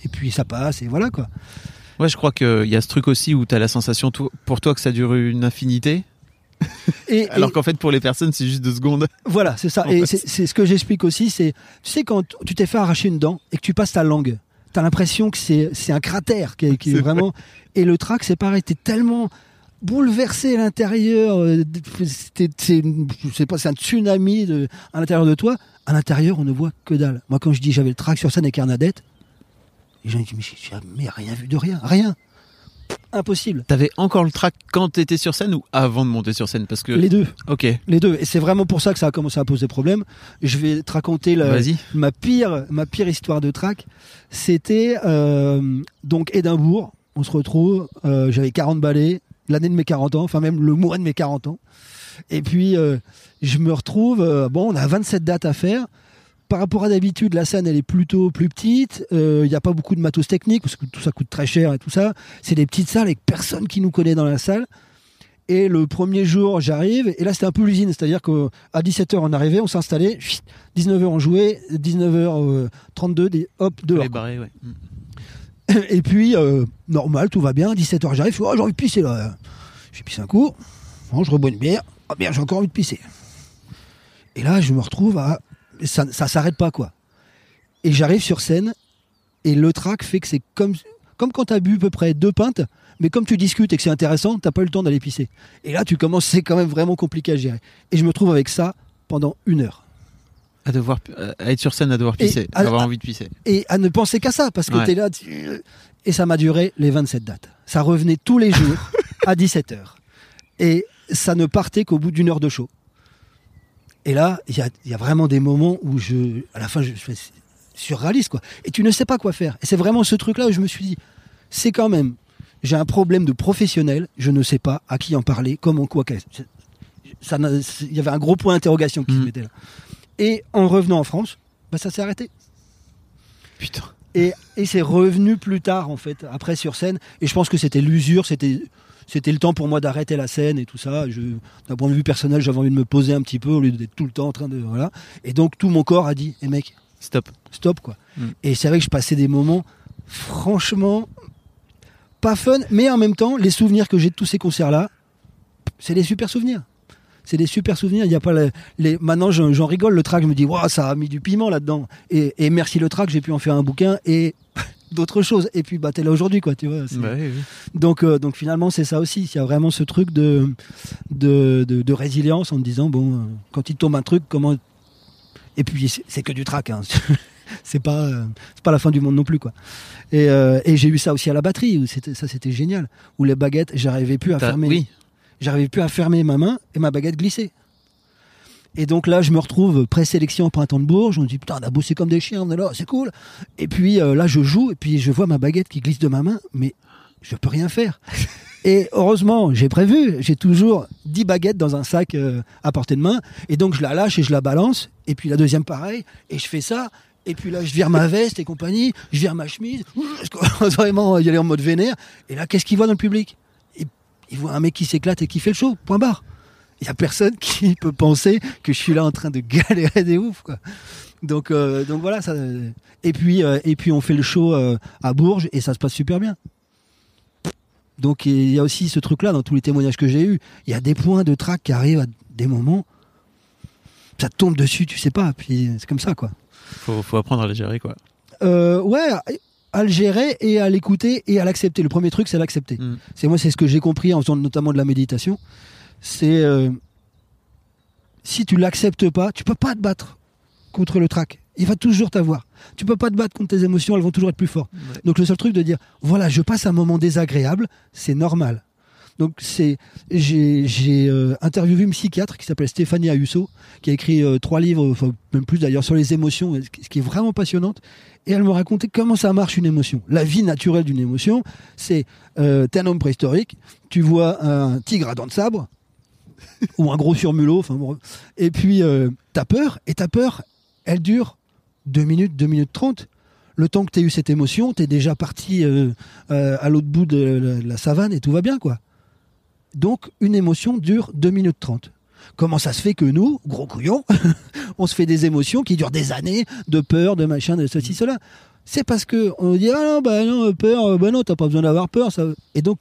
Et puis ça passe, et voilà quoi. Ouais, je crois qu'il y a ce truc aussi où tu as la sensation pour toi que ça dure une infinité, Et, alors qu'en fait pour les personnes c'est juste deux secondes. Voilà, c'est ça. Et c'est ce que j'explique aussi, c'est, tu sais, quand tu t'es fait arracher une dent et que tu passes ta langue, t'as l'impression que c'est c'est un cratère qui est, qui est C'est vraiment. Et le trac, c'est pareil, t'es tellement bouleversé à l'intérieur, euh, pas, c'est un tsunami de- à l'intérieur de toi. À l'intérieur, on ne voit que dalle. Moi, quand je dis j'avais le trac sur scène avec Bernadette, les gens ils disent mais j'ai jamais rien vu de rien, rien, impossible. T'avais encore le track quand t'étais sur scène ou avant de monter sur scène Parce que. Les deux. Ok, Les deux. Et c'est vraiment pour ça que ça a commencé à poser problème. Je vais te raconter la, ma pire, ma pire histoire de track. C'était euh, donc Édimbourg. On se retrouve. euh, J'avais 40 balais, l'année de mes 40 ans, enfin même le mois de mes 40 ans. Et puis euh, je me retrouve. bon, on a 27 dates à faire. Par rapport à d'habitude, la scène elle est plutôt plus petite. Euh, Il n'y a pas beaucoup de matos technique parce que tout ça coûte très cher et tout ça. C'est des petites salles avec personne qui nous connaît dans la salle. Et le premier jour, j'arrive, et là c'était un peu l'usine, c'est-à-dire qu'à 17h on arrivait, on s'installait, 19h on jouait, 19h32, des- hop, dehors. Ouais. Et puis, euh, normal, tout va bien, 17h j'arrive, je fais, oh, j'ai envie de pisser là. J'ai pissé un coup, bon, je rebois une bière, ah bien, j'ai encore envie de pisser. Et là, je me retrouve à. Ça, ça s'arrête pas, quoi. Et j'arrive sur scène, et le track fait que c'est comme, comme quand t'as bu à peu près deux pintes, mais comme tu discutes et que c'est intéressant, t'as pas eu le temps d'aller pisser. Et là, tu commences, c'est quand même vraiment compliqué à gérer. Et je me trouve avec ça pendant une heure. À devoir, euh, à être sur scène, à devoir pisser, à- à avoir à- envie de pisser. et à ne penser qu'à ça parce que Ouais. t'es là tu- et ça m'a duré les 27 dates ça revenait tous les jours à 17h et ça ne partait qu'au bout d'une heure de show et là il y a, il y a vraiment des moments où je à la fin je fais surréaliste quoi et tu ne sais pas quoi faire et c'est vraiment ce truc là où je me suis dit c'est quand même j'ai un problème de professionnel, je ne sais pas à qui en parler, comment, quoi. Ça, il y avait un gros point d'interrogation qui se Mhm. mettait là. Et en revenant en France, bah, ça s'est arrêté. Putain. Et, et c'est revenu plus tard, en fait, après sur scène. Et je pense que c'était l'usure, c'était, c'était le temps pour moi d'arrêter la scène et tout ça. D'un point de vue personnel, j'avais envie de me poser un petit peu au lieu d'être tout le temps en train de. Voilà. Et donc, tout mon corps a dit, hé mec, Stop. stop, quoi. Mm. Et c'est vrai que je passais des moments, franchement, pas fun, mais en même temps, les souvenirs que j'ai de tous ces concerts-là, c'est des super souvenirs. C'est des super souvenirs. Il y a pas le- les. Maintenant, j'en rigole. Le track, je me dis, waouh, ça a mis du piment là-dedans. Et, et merci le track, j'ai pu en faire un bouquin et d'autres choses. Et puis, bah, t'es là aujourd'hui, quoi. Tu vois. c'est- Bah oui, oui. donc, euh, donc finalement, c'est ça aussi. Il y a vraiment ce truc de, de, de, de résilience en te disant, bon, euh, quand il tombe un truc, comment. Et puis, c'est que du track. Hein. c'est pas, euh, c'est pas la fin du monde non plus, quoi. Et, euh, et j'ai eu ça aussi à la batterie. Où c'était, ça, c'était génial. Où les baguettes, j'arrivais plus à fermer. Oui. J'arrivais plus à fermer ma main et ma baguette glissait. Et donc là, je me retrouve présélection au printemps de Bourges. On me dit putain, on a bossé comme des chiens, on est là, c'est cool. Et puis euh, là, je joue et puis je vois ma baguette qui glisse de ma main, mais je peux rien faire. Et heureusement, j'ai prévu, j'ai toujours 10 baguettes dans un sac euh, à portée de main. Et donc je la lâche et je la balance. Et puis la deuxième, pareil. Et je fais ça. Et puis là, je vire ma veste et compagnie, je vire ma chemise. Je commence vraiment à y aller en mode vénère. Et là, qu'est-ce qu'il voit dans le public? Il, voit un mec qui s'éclate et qui fait le show. Point barre. Il y a personne qui peut penser que je suis là en train de galérer des ouf, quoi. Donc, euh, donc voilà. Ça, et puis, euh, et puis on fait le show euh, à Bourges et ça se passe super bien. Donc il y a aussi ce truc-là dans tous les témoignages que j'ai eus. Il y a des points de trac qui arrivent à des moments. Ça te tombe dessus, tu sais pas. Puis c'est comme ça, quoi. Faut, faut apprendre à les gérer, quoi. Ouais, à le gérer et à l'écouter et à l'accepter. Le premier truc, c'est l'accepter. Mm. C'est moi, c'est ce que j'ai compris en faisant notamment de la méditation. C'est euh, si tu l'acceptes pas, tu peux pas te battre contre le trac. Il va toujours t'avoir. Tu peux pas te battre contre tes émotions, elles vont toujours être plus fortes. Ouais. Donc le seul truc de dire, voilà, je passe un moment désagréable, c'est normal. Donc c'est, j'ai, euh, interviewé une psychiatre qui s'appelle Stéphanie Ayuso, qui a écrit euh, trois livres, même plus d'ailleurs, sur les émotions, ce qui est vraiment passionnante. Et elle me racontait comment ça marche une émotion. La vie naturelle d'une émotion, c'est, euh, t'es un homme préhistorique, tu vois un tigre à dents de sabre, ou un gros surmulot, enfin bon, et puis t'as peur, et ta peur, elle dure 2 minutes, 2 minutes 30. Le temps que tu eu cette émotion, tu es déjà parti à l'autre bout de la savane et tout va bien, quoi. Donc, une émotion dure 2 minutes 30. Comment ça se fait que nous, gros couillons, on se fait des émotions qui durent des années de peur, de machin, de ceci, cela? C'est parce que on dit, ah non, bah non, peur, euh, bah non, t'as pas besoin d'avoir peur. Ça... Et donc,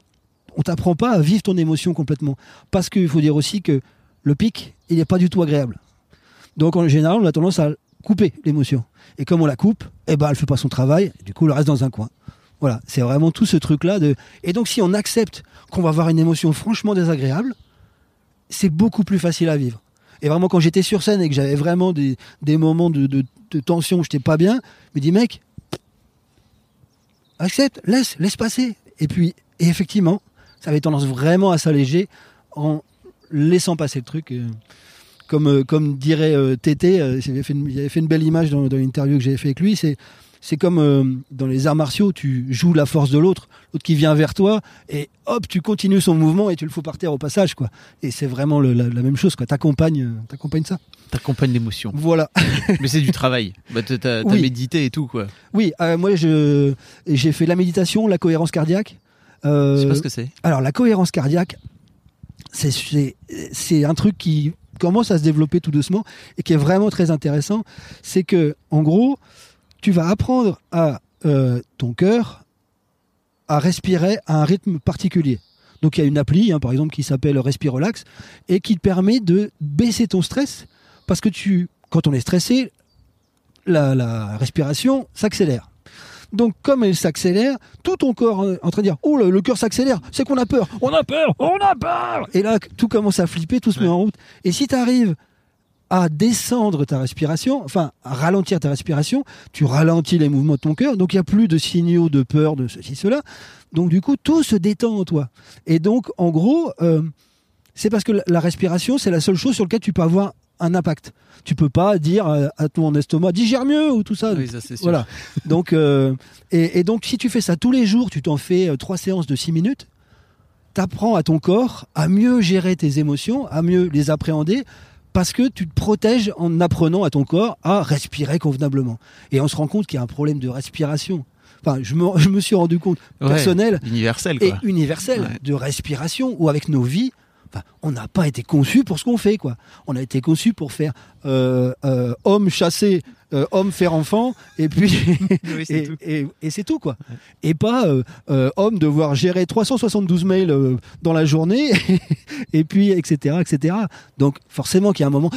on t'apprend pas à vivre ton émotion complètement. Parce qu'il faut dire aussi que le pic, il n'est pas du tout agréable. Donc, en général, on a tendance à couper l'émotion. Et comme on la coupe, eh ben, elle fait pas son travail. Du coup, elle reste dans un coin. Voilà, c'est vraiment tout ce truc-là. De... Et donc, si on accepte qu'on va avoir une émotion franchement désagréable, c'est beaucoup plus facile à vivre. Et vraiment, quand j'étais sur scène et que j'avais vraiment des, moments de, tension où j'étais pas bien, je me dis, mec, accepte, laisse, laisse passer. Et puis, effectivement, ça avait tendance vraiment à s'alléger en laissant passer le truc. euh, comme, euh, comme dirait euh, Tété, il avait fait une, belle image dans, l'interview que j'avais fait avec lui, c'est comme euh, dans les arts martiaux, tu joues la force de l'autre, l'autre qui vient vers toi, et hop, tu continues son mouvement et tu le fous par terre au passage, quoi. Et c'est vraiment le- la, la même chose, quoi. T'accompagnes, euh, t'accompagnes ça. T'accompagnes l'émotion. Voilà. Mais c'est du travail. Bah, t'as Oui. médité et tout, quoi. Oui, euh, moi, je j'ai fait la méditation, la cohérence cardiaque. Euh, Je sais pas ce que c'est. Alors, la cohérence cardiaque, c'est- c'est c'est un truc qui commence à se développer tout doucement et qui est vraiment très intéressant. C'est que, en gros, tu vas apprendre à euh, ton cœur à respirer à un rythme particulier. Donc, il y a une appli, hein, par exemple, qui s'appelle Respirelax et qui te permet de baisser ton stress parce que tu, quand on est stressé, la, la respiration s'accélère. Donc, comme elle s'accélère, tout ton corps est en train de dire Oh, le, le cœur s'accélère, c'est qu'on a peur, on a peur, on a peur Et là, tout commence à flipper, tout se met en route. Et si tu arrives à descendre ta respiration, enfin, à ralentir ta respiration, tu ralentis les mouvements de ton cœur, donc il n'y a plus de signaux de peur, de ceci, cela. Donc, du coup, tout se détend en toi. Et donc, en gros, euh, c'est parce que la- respiration, c'est la seule chose sur laquelle tu peux avoir un impact. Tu peux pas dire à, ton estomac digère mieux ou tout ça. Oui, ça c'est sûr. Voilà. Donc, euh, et, et donc, si tu fais ça tous les jours, tu t'en fais euh, trois séances de six minutes, t'apprends à ton corps à mieux gérer tes émotions, à mieux les appréhender, parce que tu te protèges en apprenant à ton corps à respirer convenablement. Et on se rend compte qu'il y a un problème de respiration. Enfin, je me, je me suis rendu compte Ouais, personnel Universel et universel Ouais. de respiration ou avec nos vies. Enfin, on n'a pas été conçu pour ce qu'on fait, quoi. On a été conçu pour faire euh, euh, homme chasser, euh, homme faire enfant, et puis Oui, et, tout. et- et c'est tout, quoi. Et pas euh, euh, homme devoir gérer 372 mails dans la journée, et puis etc., etc. Donc forcément qu'il y a un moment,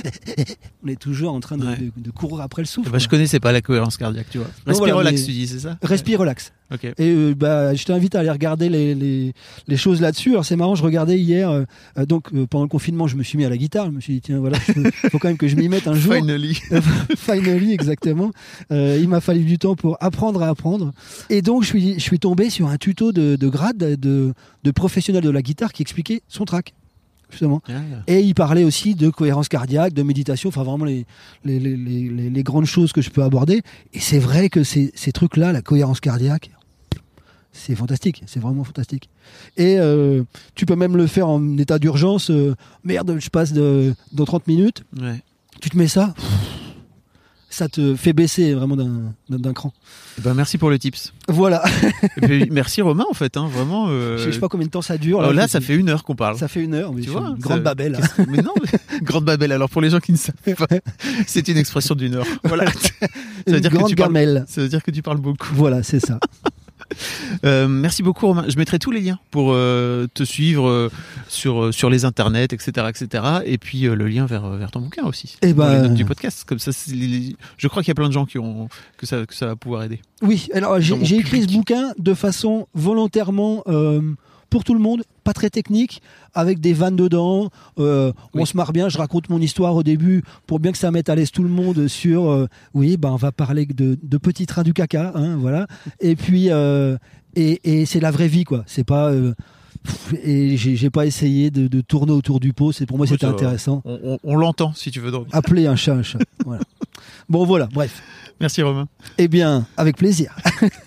on est toujours en train de, Ouais. de- de courir après le souffle. Bah, je connaissais pas la cohérence cardiaque, tu vois. Respire voilà, relax, tu dis, c'est ça? Respire relax. Et euh, bah, je t'invite à aller regarder les, les, les choses là-dessus. Alors c'est marrant, je regardais hier, euh, euh, donc euh, pendant le confinement, je me suis mis à la guitare. Je me suis dit tiens voilà, il faut quand même que je m'y mette un jour. Finally. Finally, exactement. Il m'a fallu du temps pour apprendre à apprendre. Et donc je suis, je suis tombé sur un tuto de, de grade de, de professionnel de la guitare qui expliquait son track. Justement. Ah, Et il parlait aussi de cohérence cardiaque, de méditation, enfin vraiment les, les, les- les grandes choses que je peux aborder. Et c'est vrai que ces, ces trucs-là, la cohérence cardiaque, c'est fantastique, c'est vraiment fantastique. Et euh, tu peux même le faire en état d'urgence. euh, merde, je passe de, dans 30 minutes, ouais. tu te mets ça, ça te fait baisser vraiment d'un cran. Eh ben, merci pour le tips. Voilà, puis, merci Romain en fait, hein, vraiment. euh, je sais pas combien de temps ça dure. oh, là, je- ça fait une heure qu'on parle. ça fait une heure, mais Tu vois, une ça- grande babelle. qu'est-ce- Mais non, mais- grande babelle. Alors pour les gens qui ne savent pas, c'est une expression d'une heure. Voilà. ça veut Une dire que grande tu parles. gamelle. Ça veut dire que tu parles beaucoup. Voilà, c'est ça. Euh, merci beaucoup Romain. Je mettrai tous les liens pour euh, te suivre euh, sur sur les internets, etc., etc. Et puis le lien vers vers ton bouquin aussi. Eh dans les ben- notes du podcast. Comme ça, les- je crois qu'il y a plein de gens qui ont que ça que ça va pouvoir aider. Oui, alors j'ai écrit ce bouquin de façon volontairement pour tout le monde, pas très technique, avec des vannes dedans. euh, On se marre bien, je raconte mon histoire au début pour bien que ça mette à l'aise tout le monde sur. euh, oui, ben on va parler de, de petits trains du caca, hein, voilà. Et puis euh, et, et c'est la vraie vie quoi. C'est pas et j'ai pas essayé de, de tourner autour du pot. C'est pour moi c'était intéressant. On, on- on l'entend si tu veux. donc. Appeler un chat un chat. Voilà. Bon voilà, bref. Merci Romain. Eh bien, avec plaisir.